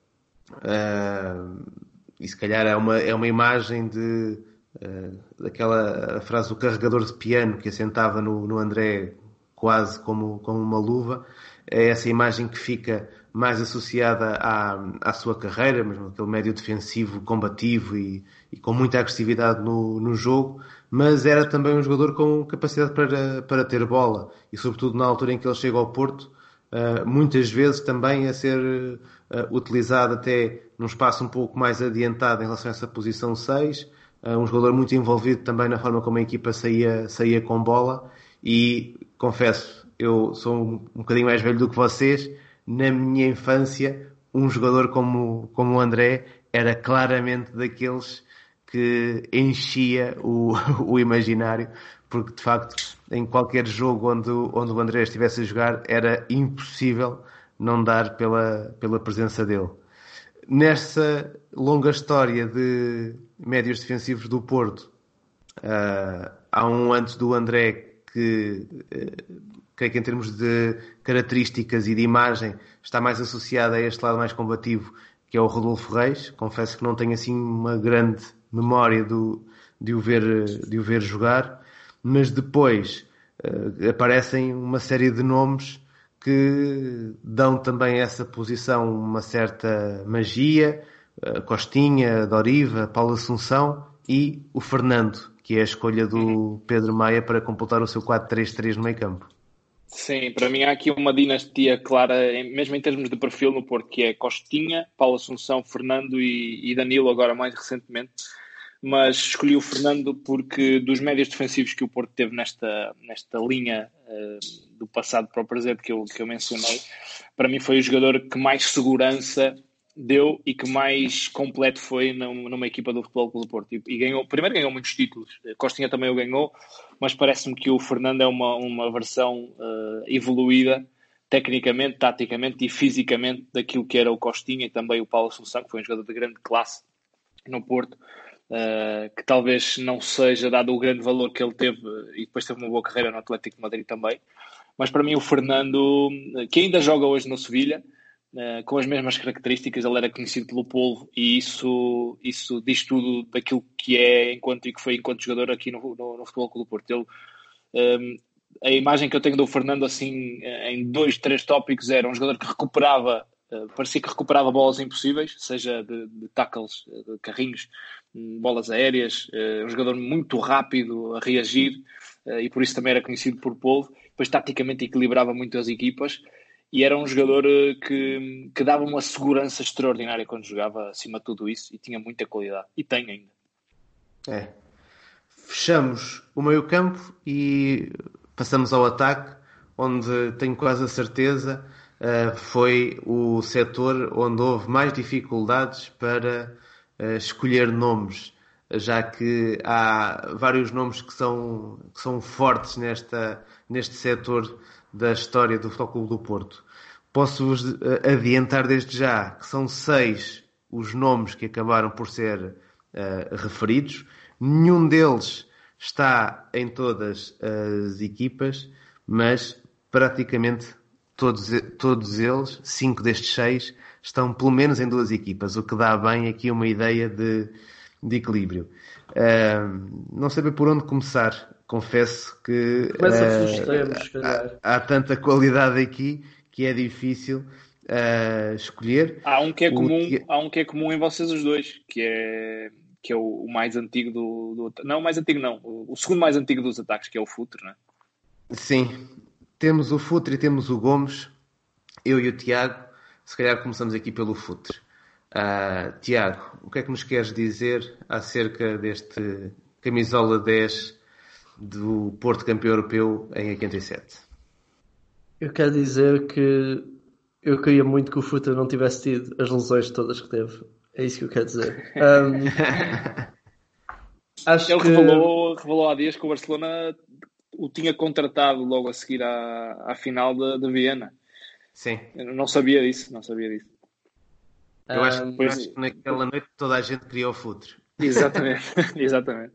e se calhar é uma, é uma imagem de uh, daquela frase do carregador de piano que assentava no, no André quase como, como uma luva. É essa imagem que fica mais associada à, à sua carreira, mesmo aquele médio defensivo combativo e, e com muita agressividade no, no jogo, mas era também um jogador com capacidade para, para ter bola e, sobretudo, na altura em que ele chega ao Porto, uh, muitas vezes também a ser uh, utilizado até num espaço um pouco mais adiantado em relação a essa posição 6. Uh, um jogador muito envolvido também na forma como a equipa saía, saía com bola e confesso, eu sou um, um bocadinho mais velho do que vocês. Na minha infância, um jogador como, como o André era claramente daqueles que enchia o, o imaginário, porque de facto em qualquer jogo onde, onde o André estivesse a jogar era impossível não dar pela, pela presença dele. Nessa longa história de médios defensivos do Porto, uh, há um antes do André que, uh, creio que em termos de características e de imagem, está mais associado a este lado mais combativo, que é o Rodolfo Reis. Confesso que não tenho assim uma grande memória do, de, o ver, de o ver jogar, mas depois uh, aparecem uma série de nomes que dão também a essa posição uma certa magia, Costinha, Doriva, Paulo Assunção e o Fernando, que é a escolha do Pedro Maia para completar o seu 4-3-3 no meio campo. Sim, para mim há aqui uma dinastia clara, mesmo em termos de perfil no Porto, que é Costinha, Paulo Assunção, Fernando e, e Danilo agora mais recentemente mas escolhi o Fernando porque dos médios defensivos que o Porto teve nesta, nesta linha uh, do passado para o presente que eu, que eu mencionei, para mim foi o jogador que mais segurança deu e que mais completo foi numa equipa do Futebol Clube do Porto. E, e, ganhou, primeiro ganhou muitos títulos, Costinha também o ganhou, mas parece-me que o Fernando é uma, uma versão uh, evoluída tecnicamente, taticamente e fisicamente daquilo que era o Costinha e também o Paulo Assunção, que foi um jogador de grande classe no Porto, uh, que talvez não seja dado o grande valor que ele teve e depois teve uma boa carreira no Atlético de Madrid também. Mas para mim, o Fernando, que ainda joga hoje no Sevilha, uh, com as mesmas características, ele era conhecido pelo povo e isso, isso diz tudo daquilo que é enquanto e que foi enquanto jogador aqui no, no, no Futebol Clube do Porto. Ele, um, a imagem que eu tenho do Fernando assim em dois, três tópicos era um jogador que recuperava, uh, parecia que recuperava bolas impossíveis, seja de, de tackles, de carrinhos, bolas aéreas, um jogador muito rápido a reagir e por isso também era conhecido por povo. Depois taticamente equilibrava muito as equipas e era um jogador que, que dava uma segurança extraordinária quando jogava acima de tudo isso e tinha muita qualidade e tem ainda. É. Fechamos o meio campo e Passamos ao ataque, onde tenho quase a certeza uh, foi o setor onde houve mais dificuldades para uh, escolher nomes, já que há vários nomes que são, que são fortes nesta, neste setor da história do Futebol do Porto. Posso-vos eh, adiantar desde já que são seis os nomes que acabaram por ser uh, referidos. Nenhum deles está em todas as equipas, mas praticamente todos, todos eles, cinco destes seis, estão pelo menos em duas equipas, o que dá bem aqui uma ideia de, de equilíbrio. Uh, não sei bem por onde começar. Confesso que uh, há, há, tanta qualidade aqui que é difícil uh, escolher. Há um que é comum, que... há um que é comum em vocês os dois, que é que é o, o mais antigo do, do, Não, o mais antigo não. O, o, segundo mais antigo dos ataques, que é o Futre, né? Sim. Temos o Futre e temos o Gomes. Eu e o Tiago. Se calhar começamos aqui pelo Futre. Uh, Tiago, o que é que nos queres dizer acerca deste camisola 10 do Porto campeão europeu em 87? Eu quero dizer que eu queria muito que o Futre não tivesse tido as lesões todas que teve é isso que eu quero dizer. Um, acho Ele que... revelou, revelou há dias que o Barcelona o tinha contratado logo a seguir à, à final de, de Viena. Sim. Eu não sabia disso, não sabia disso. Eu acho, um, eu acho que naquela noite toda a gente queria o futre. Exatamente, exatamente.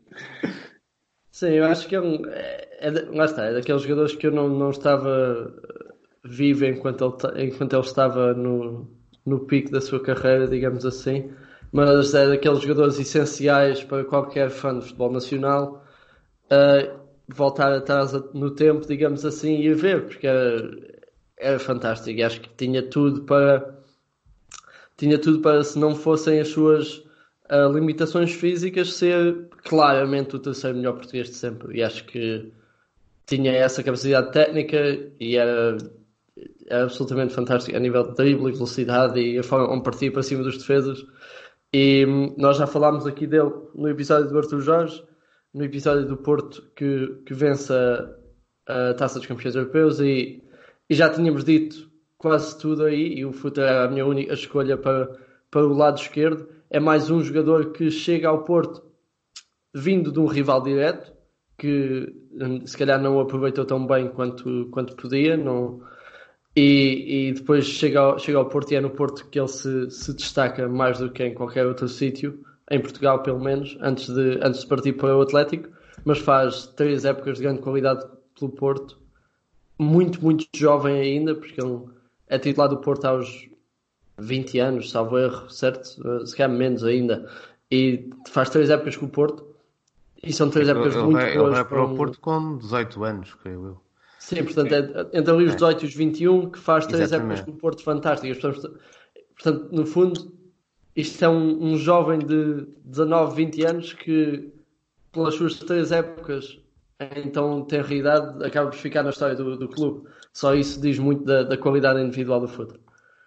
Sim, eu acho que é. É, é, lá está, é daqueles jogadores que eu não, não estava vivo enquanto ele, enquanto ele estava no, no pico da sua carreira, digamos assim, mas é daqueles jogadores essenciais para qualquer fã de futebol nacional uh, voltar atrás no tempo, digamos assim, e ver, porque era, era fantástico e acho que tinha tudo para tinha tudo para se não fossem as suas uh, limitações físicas ser claramente o terceiro melhor português de sempre e acho que tinha essa capacidade técnica e era é absolutamente fantástico a nível de drible e velocidade e a forma como partia para cima dos defesas. E hum, nós já falámos aqui dele no episódio do Arthur Jorge, no episódio do Porto que, que vence a, a Taça dos Campeões Europeus e, e já tínhamos dito quase tudo aí e o Futre era a minha única escolha para, para o lado esquerdo. É mais um jogador que chega ao Porto vindo de um rival direto que hum, se calhar não aproveitou tão bem quanto, quanto podia, não, e, e depois chega ao, chega ao Porto e é no Porto que ele se, se destaca mais do que em qualquer outro sítio, em Portugal pelo menos, antes de, antes de partir para o Atlético, mas faz três épocas de grande qualidade pelo Porto, muito, muito jovem ainda, porque ele é titular do Porto aos 20 anos, salvo erro, certo? Se calhar menos ainda, e faz três épocas com o Porto, e são três épocas ele, muito ele boas. Ele vai para o Porto com 18 anos, creio eu. Sim, portanto, é entre ali os 18 e os 21 que faz três épocas com o Porto fantásticas. Portanto, no fundo, isto é um, um, jovem de 19, 20 anos que, pelas suas três épocas, então tem realidade, acaba por ficar na história do, do clube. Só isso diz muito da, da qualidade individual do Futre.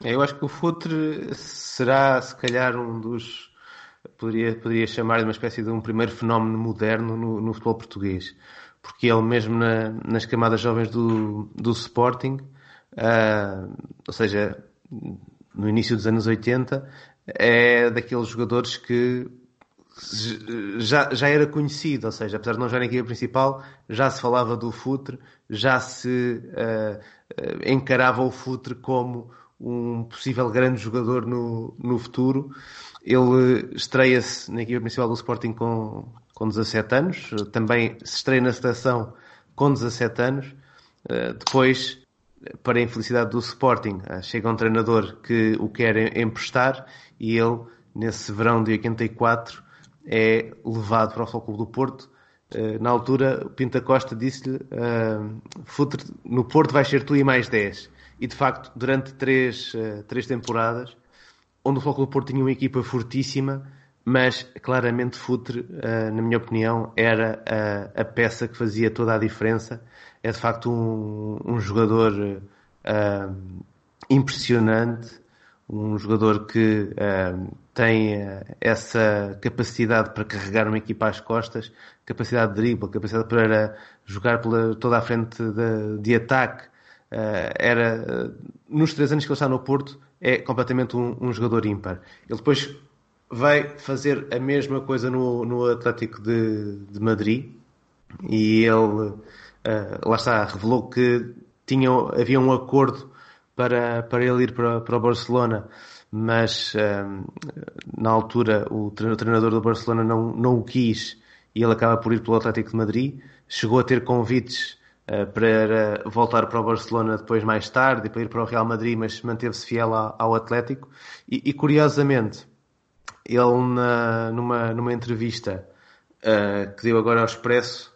Eu acho que o Futre será, se calhar, um dos. Poderia, poderia chamar de uma espécie de um primeiro fenómeno moderno no, no futebol português porque ele mesmo na, nas camadas jovens do, do Sporting, uh, ou seja, no início dos anos 80, é daqueles jogadores que já, já era conhecido, ou seja, apesar de não jogar na equipa principal, já se falava do Futre, já se uh, encarava o Futre como um possível grande jogador no, no futuro. Ele estreia-se na equipa principal do Sporting com, com 17 anos, também se estreia na seleção com 17 anos. Uh, depois, para a infelicidade do Sporting, uh, chega um treinador que o quer emprestar e ele, nesse verão de 84, é levado para o Futebol Clube do Porto. Uh, na altura, Pinta Costa disse-lhe: uh, no Porto vais ser tu e mais 10. E de facto, durante três, uh, três temporadas, onde o Futebol Clube Porto tinha uma equipa fortíssima, mas claramente Futre, na minha opinião, era a, a, peça que fazia toda a diferença. É de facto um, um jogador impressionante, um jogador que tem eh, essa capacidade para carregar uma equipa às costas, capacidade de drible, capacidade para jogar pela, toda a frente de, de ataque. Uh, era, uh, nos três anos que ele está no Porto, é completamente um, um, jogador ímpar. Ele depois vai fazer a mesma coisa no, no Atlético de, de Madrid e ele, uh, lá está, revelou que tinha, havia um acordo para, para ele ir para, para o Barcelona mas um, na altura o treinador do Barcelona não, não o quis e ele acaba por ir pelo Atlético de Madrid. Chegou a ter convites para voltar para o Barcelona depois mais tarde e para ir para o Real Madrid, mas manteve-se fiel ao, ao Atlético. E, e, curiosamente, ele na, numa, numa entrevista uh, que deu agora ao Expresso,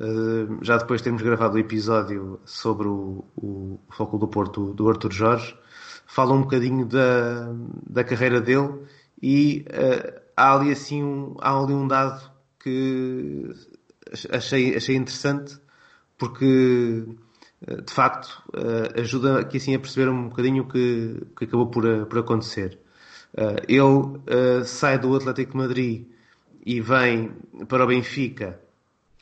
uh, já depois de termos gravado o episódio sobre o, o Foco do Porto do Arthur Jorge, fala um bocadinho da, da carreira dele e uh, há ali assim um, há ali um dado que achei, achei interessante porque uh, de facto uh, ajuda aqui assim a perceber um bocadinho o que, que acabou por, por acontecer. ele sai do Atlético de Madrid e vem para o Benfica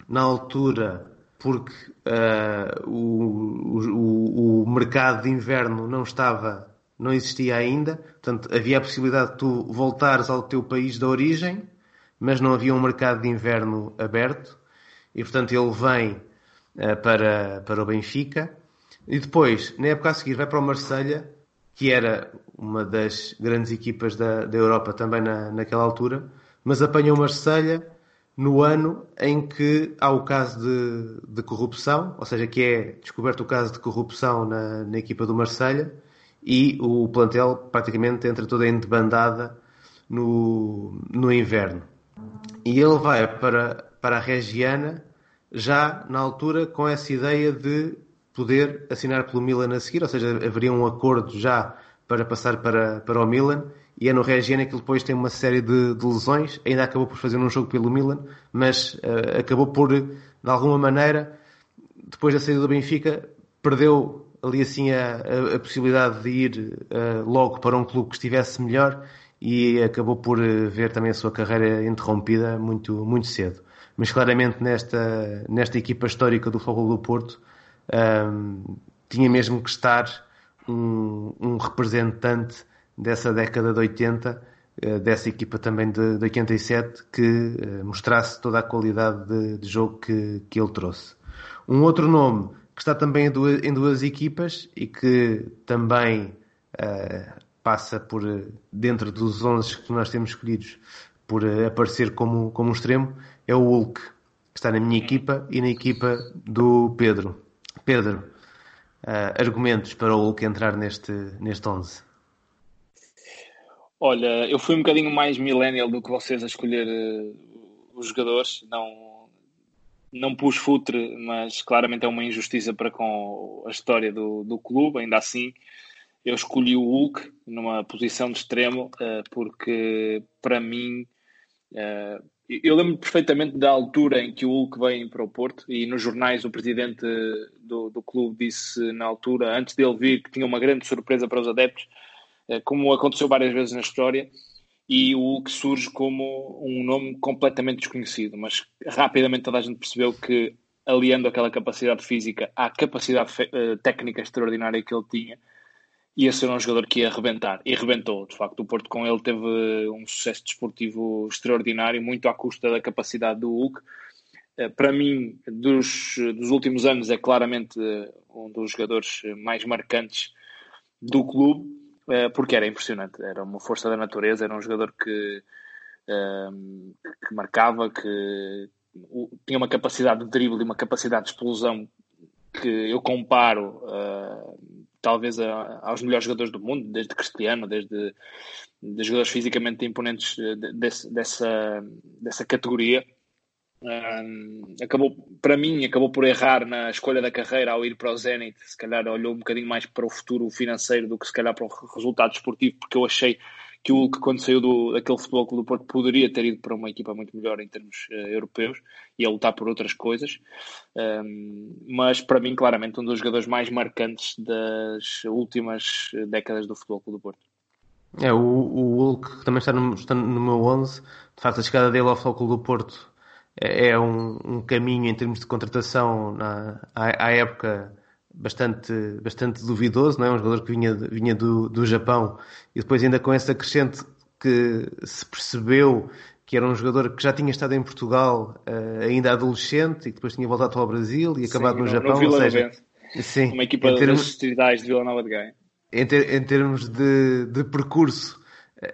na altura porque uh, o, o, o, mercado de inverno não estava não existia ainda, portanto havia a possibilidade de tu voltares ao teu país de origem, mas não havia um mercado de inverno aberto, e portanto ele vem para, para o Benfica, e depois, na época a seguir, vai para o Marselha, que era uma das grandes equipas da, da Europa também na, naquela altura, mas apanha o Marselha no ano em que há o caso de, de corrupção, ou seja, que é descoberto o caso de corrupção na, na equipa do Marselha, e o plantel praticamente entra toda em debandada no, no inverno. E ele vai para, para a Regiana já na altura com essa ideia de poder assinar pelo Milan a seguir, ou seja, haveria um acordo já para passar para, para o Milan e é no Regiana que ele depois tem uma série de, de lesões, ainda acabou por fazer um jogo pelo Milan, mas uh, acabou por, de alguma maneira, depois da saída do Benfica, perdeu ali assim a, a, a possibilidade de ir uh, logo para um clube que estivesse melhor e acabou por uh, ver também a sua carreira interrompida muito, muito cedo. Mas claramente nesta, nesta equipa histórica do Futebol do Porto um, tinha mesmo que estar um, um, representante dessa década de 80, uh, dessa equipa também de, de 87, que mostrasse toda a qualidade de, de jogo que, que ele trouxe. Um outro nome que está também em duas, em duas equipas e que também uh, passa por, dentro dos 11 que nós temos escolhidos, por aparecer como, como um extremo, é o Hulk, que está na minha equipa e na equipa do Pedro. Pedro, uh, argumentos para o Hulk entrar neste, neste 11? Olha, eu fui um bocadinho mais millennial do que vocês a escolher os jogadores, não não pus futre, mas claramente é uma injustiça para com a história do, do clube. Ainda assim, eu escolhi o Hulk numa posição de extremo, uh, porque para mim. Uh, eu lembro perfeitamente da altura em que o Hulk vem para o Porto e nos jornais o presidente do, do clube disse na altura, antes dele vir, que tinha uma grande surpresa para os adeptos, uh, como aconteceu várias vezes na história, e o Hulk surge como um nome completamente desconhecido, mas rapidamente toda a gente percebeu que, aliando aquela capacidade física à capacidade uh, técnica extraordinária que ele tinha, ia ser um jogador que ia arrebentar. E arrebentou, de facto. O Porto com ele teve um sucesso desportivo extraordinário, muito à custa da capacidade do Hulk. Eh, para mim, dos, dos últimos anos, é claramente eh, um dos jogadores mais marcantes do clube, eh, porque era impressionante. Era uma força da natureza, era um jogador que, que marcava, que tinha uma capacidade de drible e uma capacidade de explosão que eu comparo talvez a, aos melhores jogadores do mundo, desde Cristiano, desde, jogadores fisicamente imponentes eh, dessa, dessa categoria. Um, acabou, para mim, acabou por errar na escolha da carreira ao ir para o Zenit. Se calhar olhou um bocadinho mais para o futuro financeiro do que se calhar para o resultado esportivo, porque eu achei que o Hulk, quando saiu do, daquele futebol do Porto, poderia ter ido para uma equipa muito melhor em termos uh, europeus e a lutar por outras coisas. Um, mas, para mim, claramente, um dos jogadores mais marcantes das últimas décadas do futebol do Porto. É, o, o Hulk, que também está no, está no meu 11, de facto, a chegada dele ao Futebol Clube do Porto é, é um, um, caminho em termos de contratação na, à, à época bastante, bastante duvidoso, não é? Um jogador que vinha, vinha do, do Japão e depois ainda com esse acrescente que se percebeu que era um jogador que já tinha estado em Portugal uh, ainda adolescente e que depois tinha voltado para o Brasil e acabado no, no Japão. No Vila ou seja, sim, uma equipa termos, das de Vila Nova de Gaia. Em, ter, em termos de, de percurso,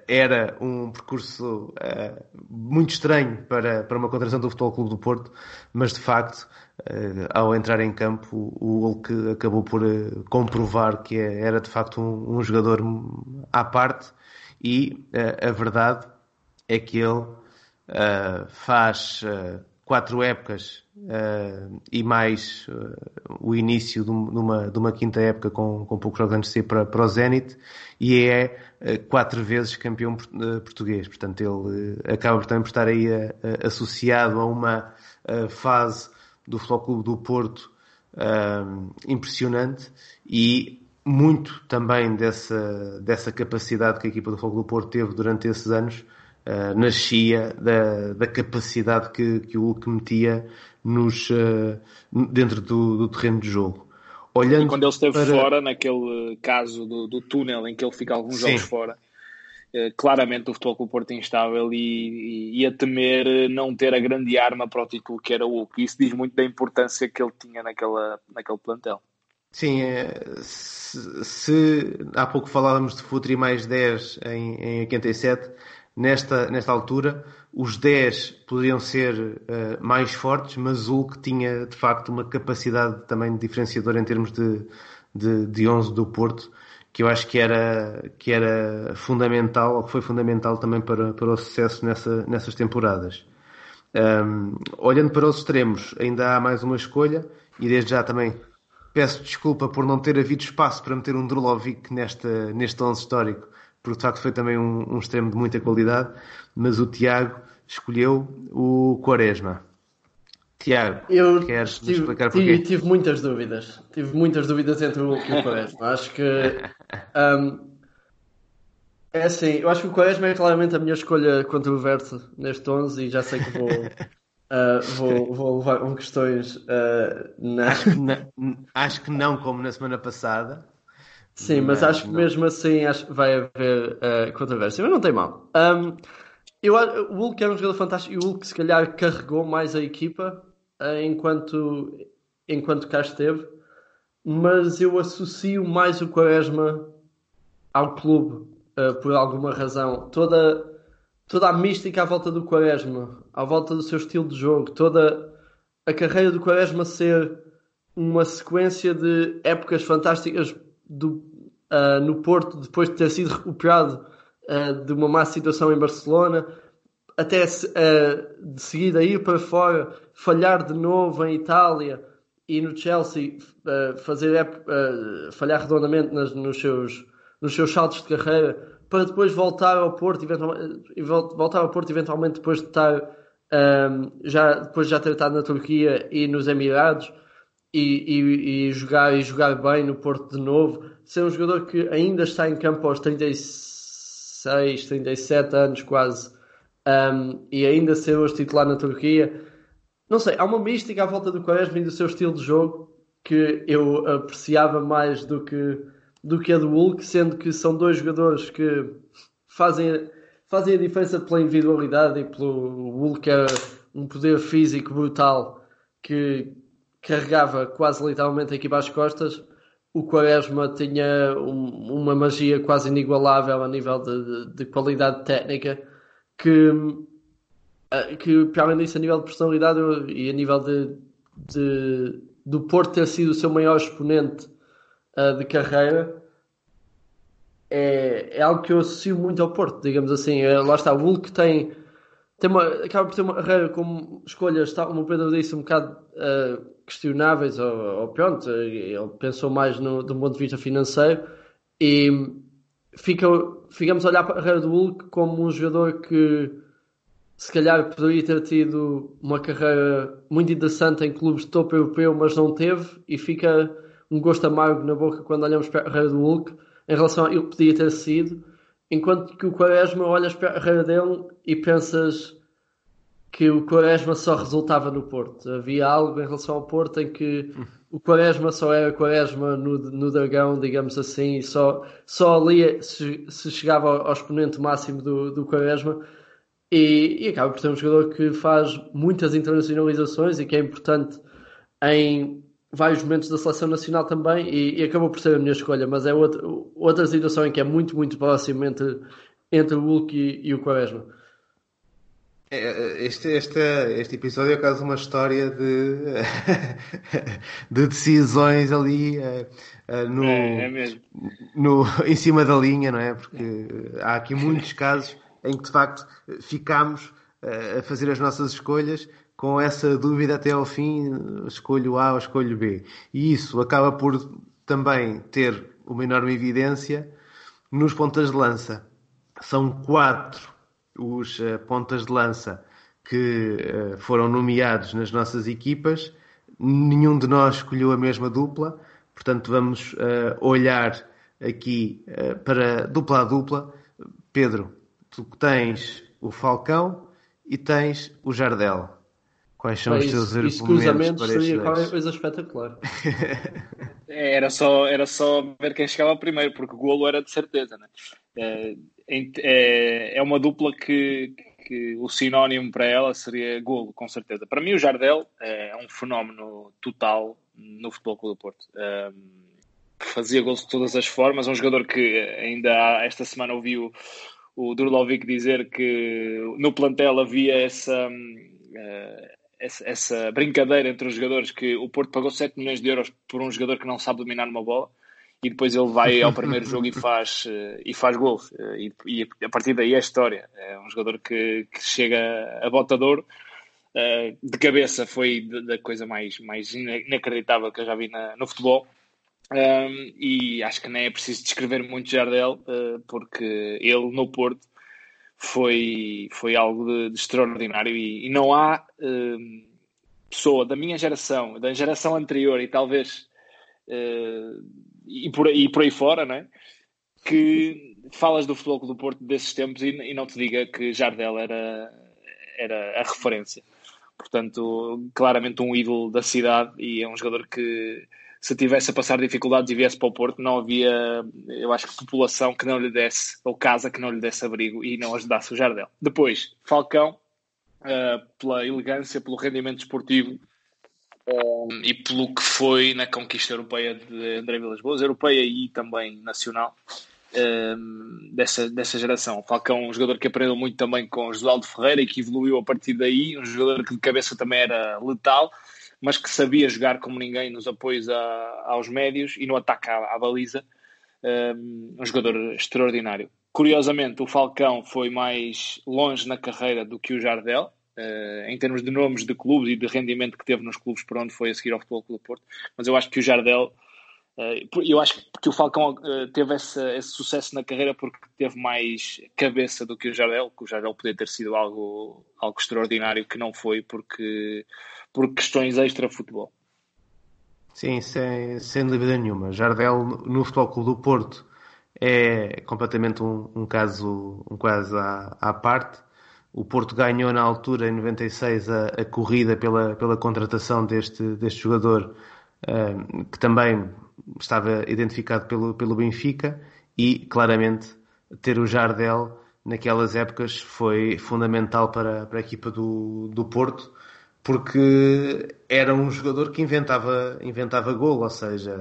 era um percurso uh, muito estranho para, para uma contratação do Futebol Clube do Porto, mas de facto, uh, ao entrar em campo, o Hulk acabou por uh, comprovar que é, era de facto um, um jogador à parte e a verdade é que ele faz quatro épocas e mais o início de uma, de uma quinta época com, com poucos jogos antes de ser para, para o Zenit e é eh, quatro vezes campeão português. Portanto, ele acaba também por estar aí associado a uma fase do Futebol do Porto impressionante e muito também dessa, dessa capacidade que a equipa do Futebol do Porto teve durante esses anos Uh, nascia da, da capacidade que, que o Hulk metia nos, uh, dentro do, do, terreno de jogo. Olhando e quando ele esteve para... fora, naquele caso do, do, túnel em que ele fica alguns Sim. jogos fora, eh, claramente o futebol com o Porto é instável e, a temer não ter a grande arma para o título que era o Hulk. Isso diz muito da importância que ele tinha naquela, naquele plantel. Sim, se, se, há pouco falávamos de Futuri mais 10 em, em 87, nesta, nesta altura os 10 poderiam ser uh, mais fortes, mas o Hulk tinha de facto uma capacidade também diferenciadora em termos de, de, de 11 do Porto, que eu acho que era, que era fundamental, ou que foi fundamental também para, para o sucesso nessa, nessas temporadas. Um, olhando para os extremos, ainda há mais uma escolha, e desde já também peço desculpa por não ter havido espaço para meter um Drulovic nesta, neste 11 histórico, porque de facto foi também um, um extremo de muita qualidade, mas o Tiago escolheu o Quaresma. Tiago, eu queres tive, explicar porquê? Tive, tive, muitas dúvidas. Tive muitas dúvidas entre o e o Quaresma. acho que um, é assim, eu acho que o Quaresma é claramente a minha escolha controversa neste 11 e já sei que vou, uh, vou, vou levar com questões. Uh, na... acho, que não, acho que não como na semana passada. Sim, mas, mas acho que não. mesmo assim acho que vai haver uh, controvérsia, mas não tem mal. Um, eu, o Hulk é um jogador fantástico e o Hulk se calhar carregou mais a equipa uh, enquanto, enquanto cá esteve, mas eu associo mais o Quaresma ao clube uh, por alguma razão. Toda, toda a mística à volta do Quaresma, à volta do seu estilo de jogo, toda a carreira do Quaresma ser uma sequência de épocas fantásticas do, uh, no Porto, depois de ter sido recuperado uh, de uma má situação em Barcelona, até uh, de seguida ir para fora, falhar de novo em Itália e no Chelsea fazer falhar redondamente nas, nos, seus, nos seus saltos de carreira, para depois voltar ao Porto, eventualmente, voltar ao Porto eventualmente depois de estar um, já depois de já ter estado na Turquia e nos Emirados e, e, e, jogar e jogar bem no Porto de novo, ser um jogador que ainda está em campo aos 36, 37 anos quase um, e ainda ser hoje titular na Turquia. Não sei, há uma mística à volta do Quaresma e do seu estilo de jogo que eu apreciava mais do que, do que a do Hulk, sendo que são dois jogadores que fazem, fazem a diferença pela individualidade e pelo Hulk era um poder físico brutal que carregava quase literalmente a equipa às costas. O Quaresma tinha um, uma magia quase inigualável a nível de, de, de qualidade técnica que, eh, que, para além disso, a nível de personalidade e a nível de, de do Porto ter sido o seu maior exponente uh, de carreira, é, é algo que eu associo muito ao Porto, digamos assim. É, lá está, o Hulk tem, tem uma, acaba por ter uma carreira com escolhas, como o Pedro disse, um bocado uh, questionáveis, ou, ou pronto, ele pensou mais no, do ponto de vista financeiro e fica, ficamos a olhar para a carreira do Hulk como um jogador que se calhar poderia ter tido uma carreira muito interessante em clubes de topo europeu, mas não teve, e fica um gosto amargo na boca quando olhamos para a carreira do Hulk em relação a ele que podia ter sido, enquanto que o Quaresma olhas para a carreira dele e pensas que o Quaresma só resultava no Porto. Havia algo em relação ao Porto em que o Quaresma só era Quaresma no, no Dragão, digamos assim, e só, só ali se, se chegava ao, exponente máximo do, do Quaresma. E, e acaba por ser um jogador que faz muitas internacionalizações e que é importante em vários momentos da seleção nacional também e, e, acabou por ser a minha escolha, mas é outra, outra situação em que é muito, muito próximo entre, entre o Hulk e, e o Quaresma. É, é, este, este, este episódio é quase uma história de, de decisões ali uh, uh, no, é, é no, em cima da linha, não é? Porque há aqui muitos casos em que de facto ficamos uh, a fazer as nossas escolhas com essa dúvida até ao fim, escolho A ou escolho B. E isso acaba por também ter uma enorme evidência nos pontas de lança. São quatro os uh, pontas de lança que uh, foram nomeados nas nossas equipas. Nenhum de nós escolheu a mesma dupla, portanto, vamos uh, olhar aqui para dupla a dupla. Pedro, tu tens o Falcão e tens o Jardel. Quais são Bem, os seus argumentos cruzamentos para seria qualquer coisa espetacular. É, era, só, era só ver quem chegava primeiro, porque o golo era de certeza. Né? É, é, é uma dupla que, que o sinónimo para ela seria golo, com certeza. Para mim, o Jardel é um fenómeno total no Futebol Clube do Porto. Um, fazia gols de todas as formas. É um jogador que ainda esta semana ouviu o Durlovic dizer que no plantel havia essa. Uh, essa, essa, brincadeira entre os jogadores que o Porto pagou 7 milhões de euros por um jogador que não sabe dominar uma bola e depois ele vai ao primeiro jogo e faz, eh, e faz gol. Eh, e, e, a partir daí é história. É um jogador que, que chega a botador eh, de cabeça foi da coisa mais, mais inacreditável que eu já vi na, no futebol. Um, e acho que nem é preciso descrever muito Jardel, uh, porque ele no Porto foi, foi algo de, de extraordinário e, e, não há uh, pessoa da minha geração, da geração anterior e talvez uh, e, por, e por aí fora, não é? que falas do Futebol do Porto desses tempos e, e, não te diga que Jardel era, era a referência. Portanto, claramente um ídolo da cidade e é um jogador que se tivesse a passar dificuldades e viesse para o Porto, não havia, eu acho que população que não lhe desse, ou casa que não lhe desse abrigo e não ajudasse o Jardel. Depois, Falcão, uh, pela elegância, pelo rendimento esportivo um, e pelo que foi na conquista europeia de André Vilas Boas, europeia e também nacional. Um, dessa, dessa geração. Falcão, um jogador que aprendeu muito também com Josualdo Ferreira e que evoluiu a partir daí, um jogador que de cabeça também era letal, mas que sabia jogar como ninguém nos apoios a, aos médios e no ataque à, à baliza. Um, um jogador extraordinário. Curiosamente, o Falcão foi mais longe na carreira do que o Jardel, em termos de nomes de clubes e de rendimento que teve nos clubes por onde foi a seguir ao Futebol Clube do Porto, mas eu acho que o Jardel, uh, eu acho que o Falcão uh, teve esse, esse, sucesso na carreira porque teve mais cabeça do que o Jardel, que o Jardel podia ter sido algo, algo extraordinário que não foi porque por questões extra-futebol. Sim, sem, sem dúvida nenhuma. Jardel no Futebol Clube do Porto é completamente um, um caso, um caso à, à, parte. O Porto ganhou na altura, em 96, a, a corrida pela, pela contratação deste, deste jogador, uh, que também estava identificado pelo, pelo Benfica e claramente ter o Jardel naquelas épocas foi fundamental para, para a equipa do, do Porto porque era um jogador que inventava, inventava gol, ou seja,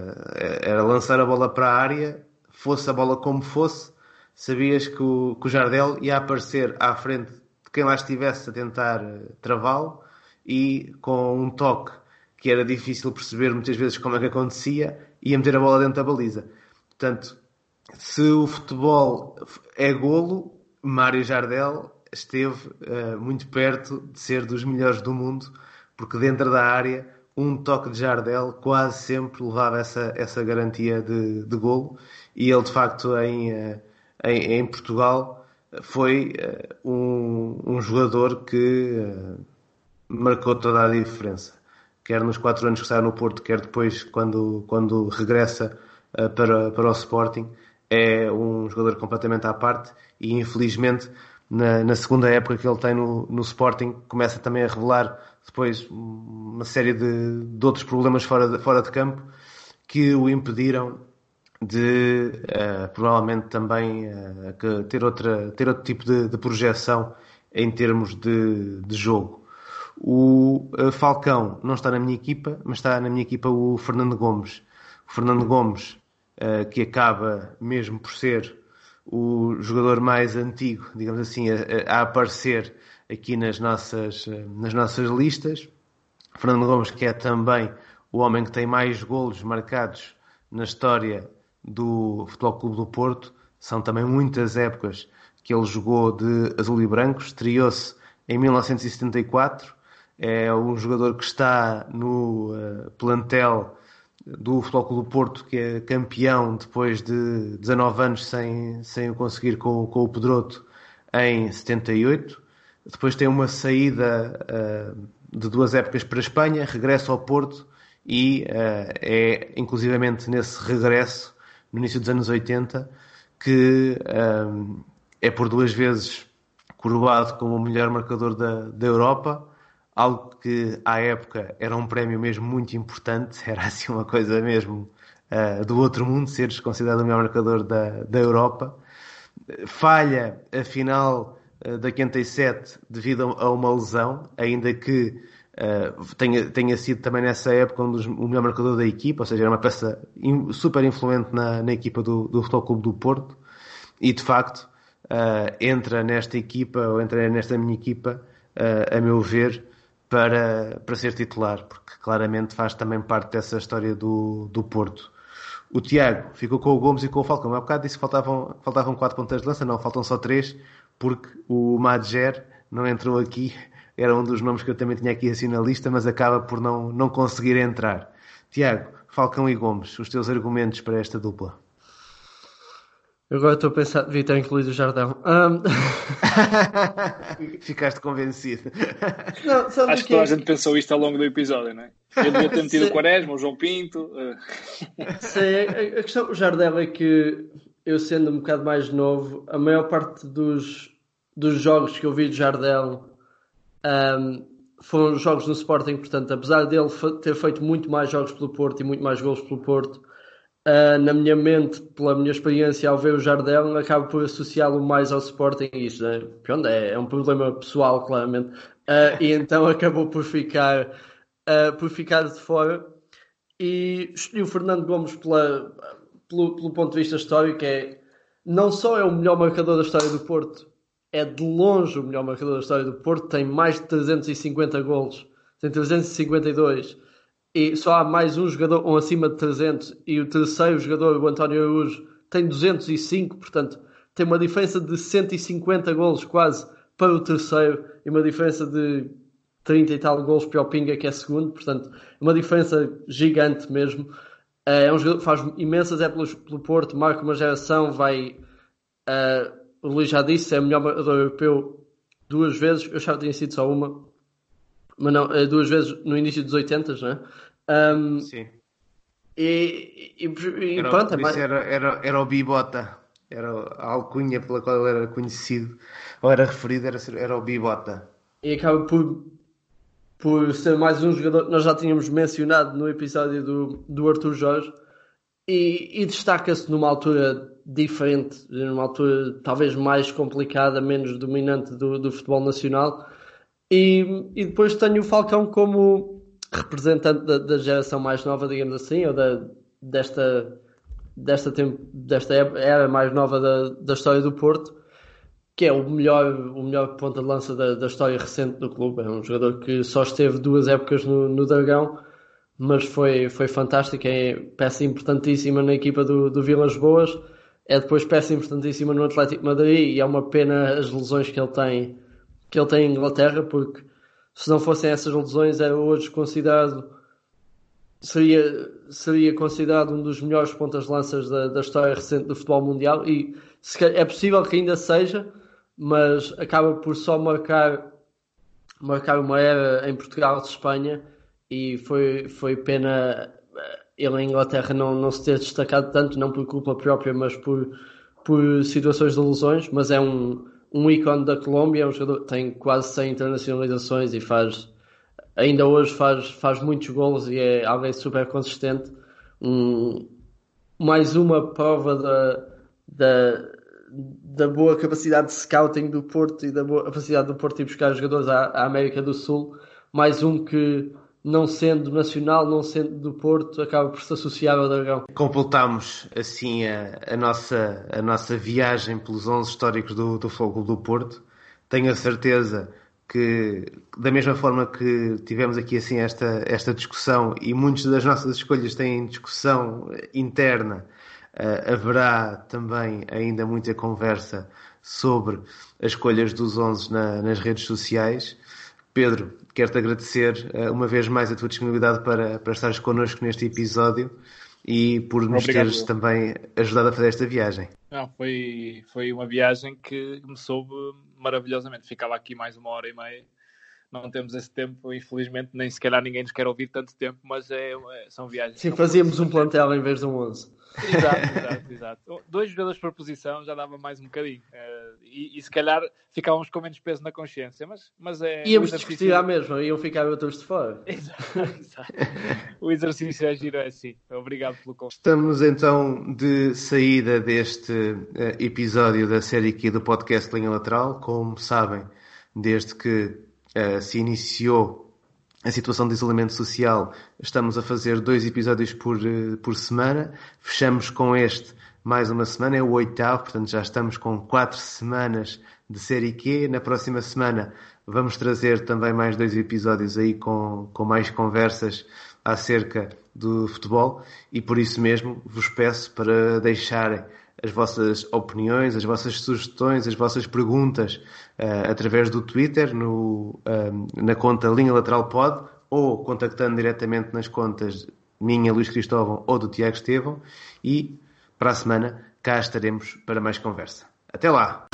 era lançar a bola para a área, fosse a bola como fosse, sabias que o, que o Jardel ia aparecer à frente de quem lá estivesse a tentar travá-lo e com um toque que era difícil perceber muitas vezes como é que acontecia, ia meter a bola dentro da baliza. Portanto, se o futebol é golo, Mário Jardel esteve uh, muito perto de ser dos melhores do mundo, porque dentro da área um toque de Jardel quase sempre levava essa, essa garantia de, de golo e ele de facto em, uh, em, em, Portugal foi uh, um, um, jogador que marcou toda a diferença. Quer nos quatro anos que está no Porto, quer depois quando, quando regressa para, para o Sporting é um jogador completamente à parte e infelizmente na, na, segunda época que ele tem no, no Sporting, começa também a revelar depois uma série de, de outros problemas fora de, fora de campo que o impediram de uh, provavelmente também uh, ter, outra, ter outro tipo de, de projeção em termos de, de jogo. O uh, Falcão não está na minha equipa, mas está na minha equipa o Fernando Gomes. O Fernando Gomes, que acaba mesmo por ser o jogador mais antigo, digamos assim, a, a, aparecer aqui nas nossas, nas nossas listas. Fernando Gomes, que é também o homem que tem mais golos marcados na história do Futebol Clube do Porto. São também muitas épocas que ele jogou de azul e branco. Estreou-se em 1974. É um jogador que está no uh, plantel do Futebol Clube do Porto, que é campeão depois de 19 anos sem, sem o conseguir com, com o Pedroto em 78. Depois tem uma saída uh, de duas épocas para a Espanha, regressa ao Porto e uh, é inclusivamente nesse regresso, no início dos anos 80, que uh, é por duas vezes coroado como o melhor marcador da, da Europa algo que à época era um prémio mesmo muito importante, era assim uma coisa mesmo uh, do outro mundo, seres considerado o melhor marcador da, da Europa. Falha a final uh, da 87 devido a uma lesão, ainda que uh, tenha, tenha sido também nessa época um dos, o melhor marcador da equipa, ou seja, era uma peça in, super influente na, na equipa do, do Futebol Clube do Porto, e de facto entra nesta equipa, ou entra nesta minha equipa, a meu ver, para, para ser titular, porque claramente faz também parte dessa história do, do Porto. O Tiago ficou com o Gomes e com o Falcão. Há bocado disse que faltavam, faltavam quatro pontas de lança, não, faltam só três, porque o Madger não entrou aqui, era um dos nomes que eu também tinha aqui assim na lista, mas acaba por não, não conseguir entrar. Tiago, Falcão e Gomes, os teus argumentos para esta dupla? Agora estou a pensar, devia ter incluído o Jardão. Um... Ficaste convencido. Não, Acho que toda a gente pensou isto ao longo do episódio, não é? Eu devia ter metido o Quaresma, o João Pinto. Sim, a questão do Jardel é que eu sendo um bocado mais novo, a maior parte dos, dos jogos que eu vi de Jardel um, foram jogos no Sporting, portanto, apesar dele ter feito muito mais jogos pelo Porto e muito mais gols pelo Porto, Uh, na minha mente, pela minha experiência ao ver o Jardel, acabo por associá-lo mais ao Sporting isso né? É, é, um problema pessoal, claramente. Uh, e então acabou por ficar, uh, por ficar de fora. E escolhi o Fernando Gomes pela, pelo, pelo ponto de vista histórico, é não só é o melhor marcador da história do Porto, é de longe o melhor marcador da história do Porto, tem mais de 350 golos, tem 352 e só há mais um jogador um acima de 300 e o terceiro jogador, o António Araújo, tem 205, portanto tem uma diferença de 150 golos quase para o terceiro e uma diferença de 30 e tal golos para o Pinga que é segundo, portanto uma diferença gigante mesmo. É um jogador que faz imensas épocas pelo Porto, marca uma geração, vai. Uh, o Luís já disse, é o melhor jogador europeu duas vezes, eu já tinha sido só uma, mas não, eh, duas vezes no início dos 80, não é? Um, Sim. E, e, e era, pronto, é era, era, era o Bibota, era a alcunha pela qual ele era conhecido, ou era referido, era, era o Bibota. E acaba por, por ser mais um jogador que nós já tínhamos mencionado no episódio do, do Arthur Jorge. e, e destaca-se numa altura diferente, numa altura talvez mais complicada, menos dominante do, do futebol nacional. E, e, depois tenho o Falcão como representante da, da, geração mais nova, digamos assim, ou da, desta, desta, tempo, desta era mais nova da, da história do Porto, que é o melhor, o melhor ponta de lança da, da história recente do clube. É um jogador que só esteve duas épocas no, no Dragão mas foi, foi fantástico. É peça importantíssima na equipa do, do Vilas Boas, é depois peça importantíssima no Atlético Madrid e é uma pena as lesões que ele tem que ele tem em Inglaterra, porque se não fossem essas lesões era hoje considerado seria, seria considerado um dos melhores pontas lanças da, da história recente do futebol mundial. E é possível que ainda seja, mas acaba por só marcar marcar uma era em Portugal de Espanha e foi, foi pena ele em Inglaterra não, não se ter destacado tanto, não por culpa própria, mas por, por situações de lesões, mas é um, um ícone da Colômbia, é um jogador que tem quase 100 internacionalizações e faz ainda hoje faz, faz muitos gols e é alguém super consistente. Um, mais uma prova da, da, da boa capacidade de scouting do Porto e da boa capacidade do Porto ir buscar jogadores à, à América do Sul. Mais um que não sendo nacional, não sendo do Porto, acaba por se associar ao Dragão. Completamos assim a, a, nossa, a nossa viagem pelos 11 históricos do, do Fogo do Porto. Tenho a certeza que, da mesma forma que tivemos aqui assim esta, esta discussão e muitas das nossas escolhas têm discussão interna, uh, haverá também ainda muita conversa sobre as escolhas dos 11 na, nas redes sociais. Pedro, quero-te agradecer uh, uma vez mais a tua disponibilidade para, para estares connosco neste episódio e por nos Obrigado. teres também ajudado a fazer esta viagem. Não, foi, foi uma viagem que me soube maravilhosamente. Ficava aqui mais uma hora e meia. Não temos esse tempo, infelizmente, nem se calhar ninguém nos quer ouvir tanto tempo, mas é, é são viagens. Sim, fazíamos um plantel em vez de um 11. Exato, exato, exato. Dois jogadores por posição já dava mais um bocadinho. Uh, e, e, se calhar ficávamos com menos peso na consciência, mas, mas é. Íamos exercício... discutir à mesma, iam ficar outros de fora. Exato, exato. o exercício é giro, é assim. Obrigado pelo convite. Estamos então de saída deste uh, episódio da série aqui do podcast Linha Lateral. Como sabem, desde que uh, se iniciou a situação de isolamento social, estamos a fazer dois episódios por, eh, por semana. Fechamos com este mais uma semana, é o oitavo, portanto já estamos com quatro semanas de série Q. Na próxima semana vamos trazer também mais dois episódios aí com, com mais conversas acerca do futebol e por isso mesmo vos peço para deixarem as vossas opiniões, as vossas sugestões, as vossas perguntas uh, através do Twitter, no, uh, na conta Linha Lateral Pod, ou contactando diretamente nas contas minha, Luís Cristóvão, ou do Tiago Estevão. E para a semana cá estaremos para mais conversa. Até lá!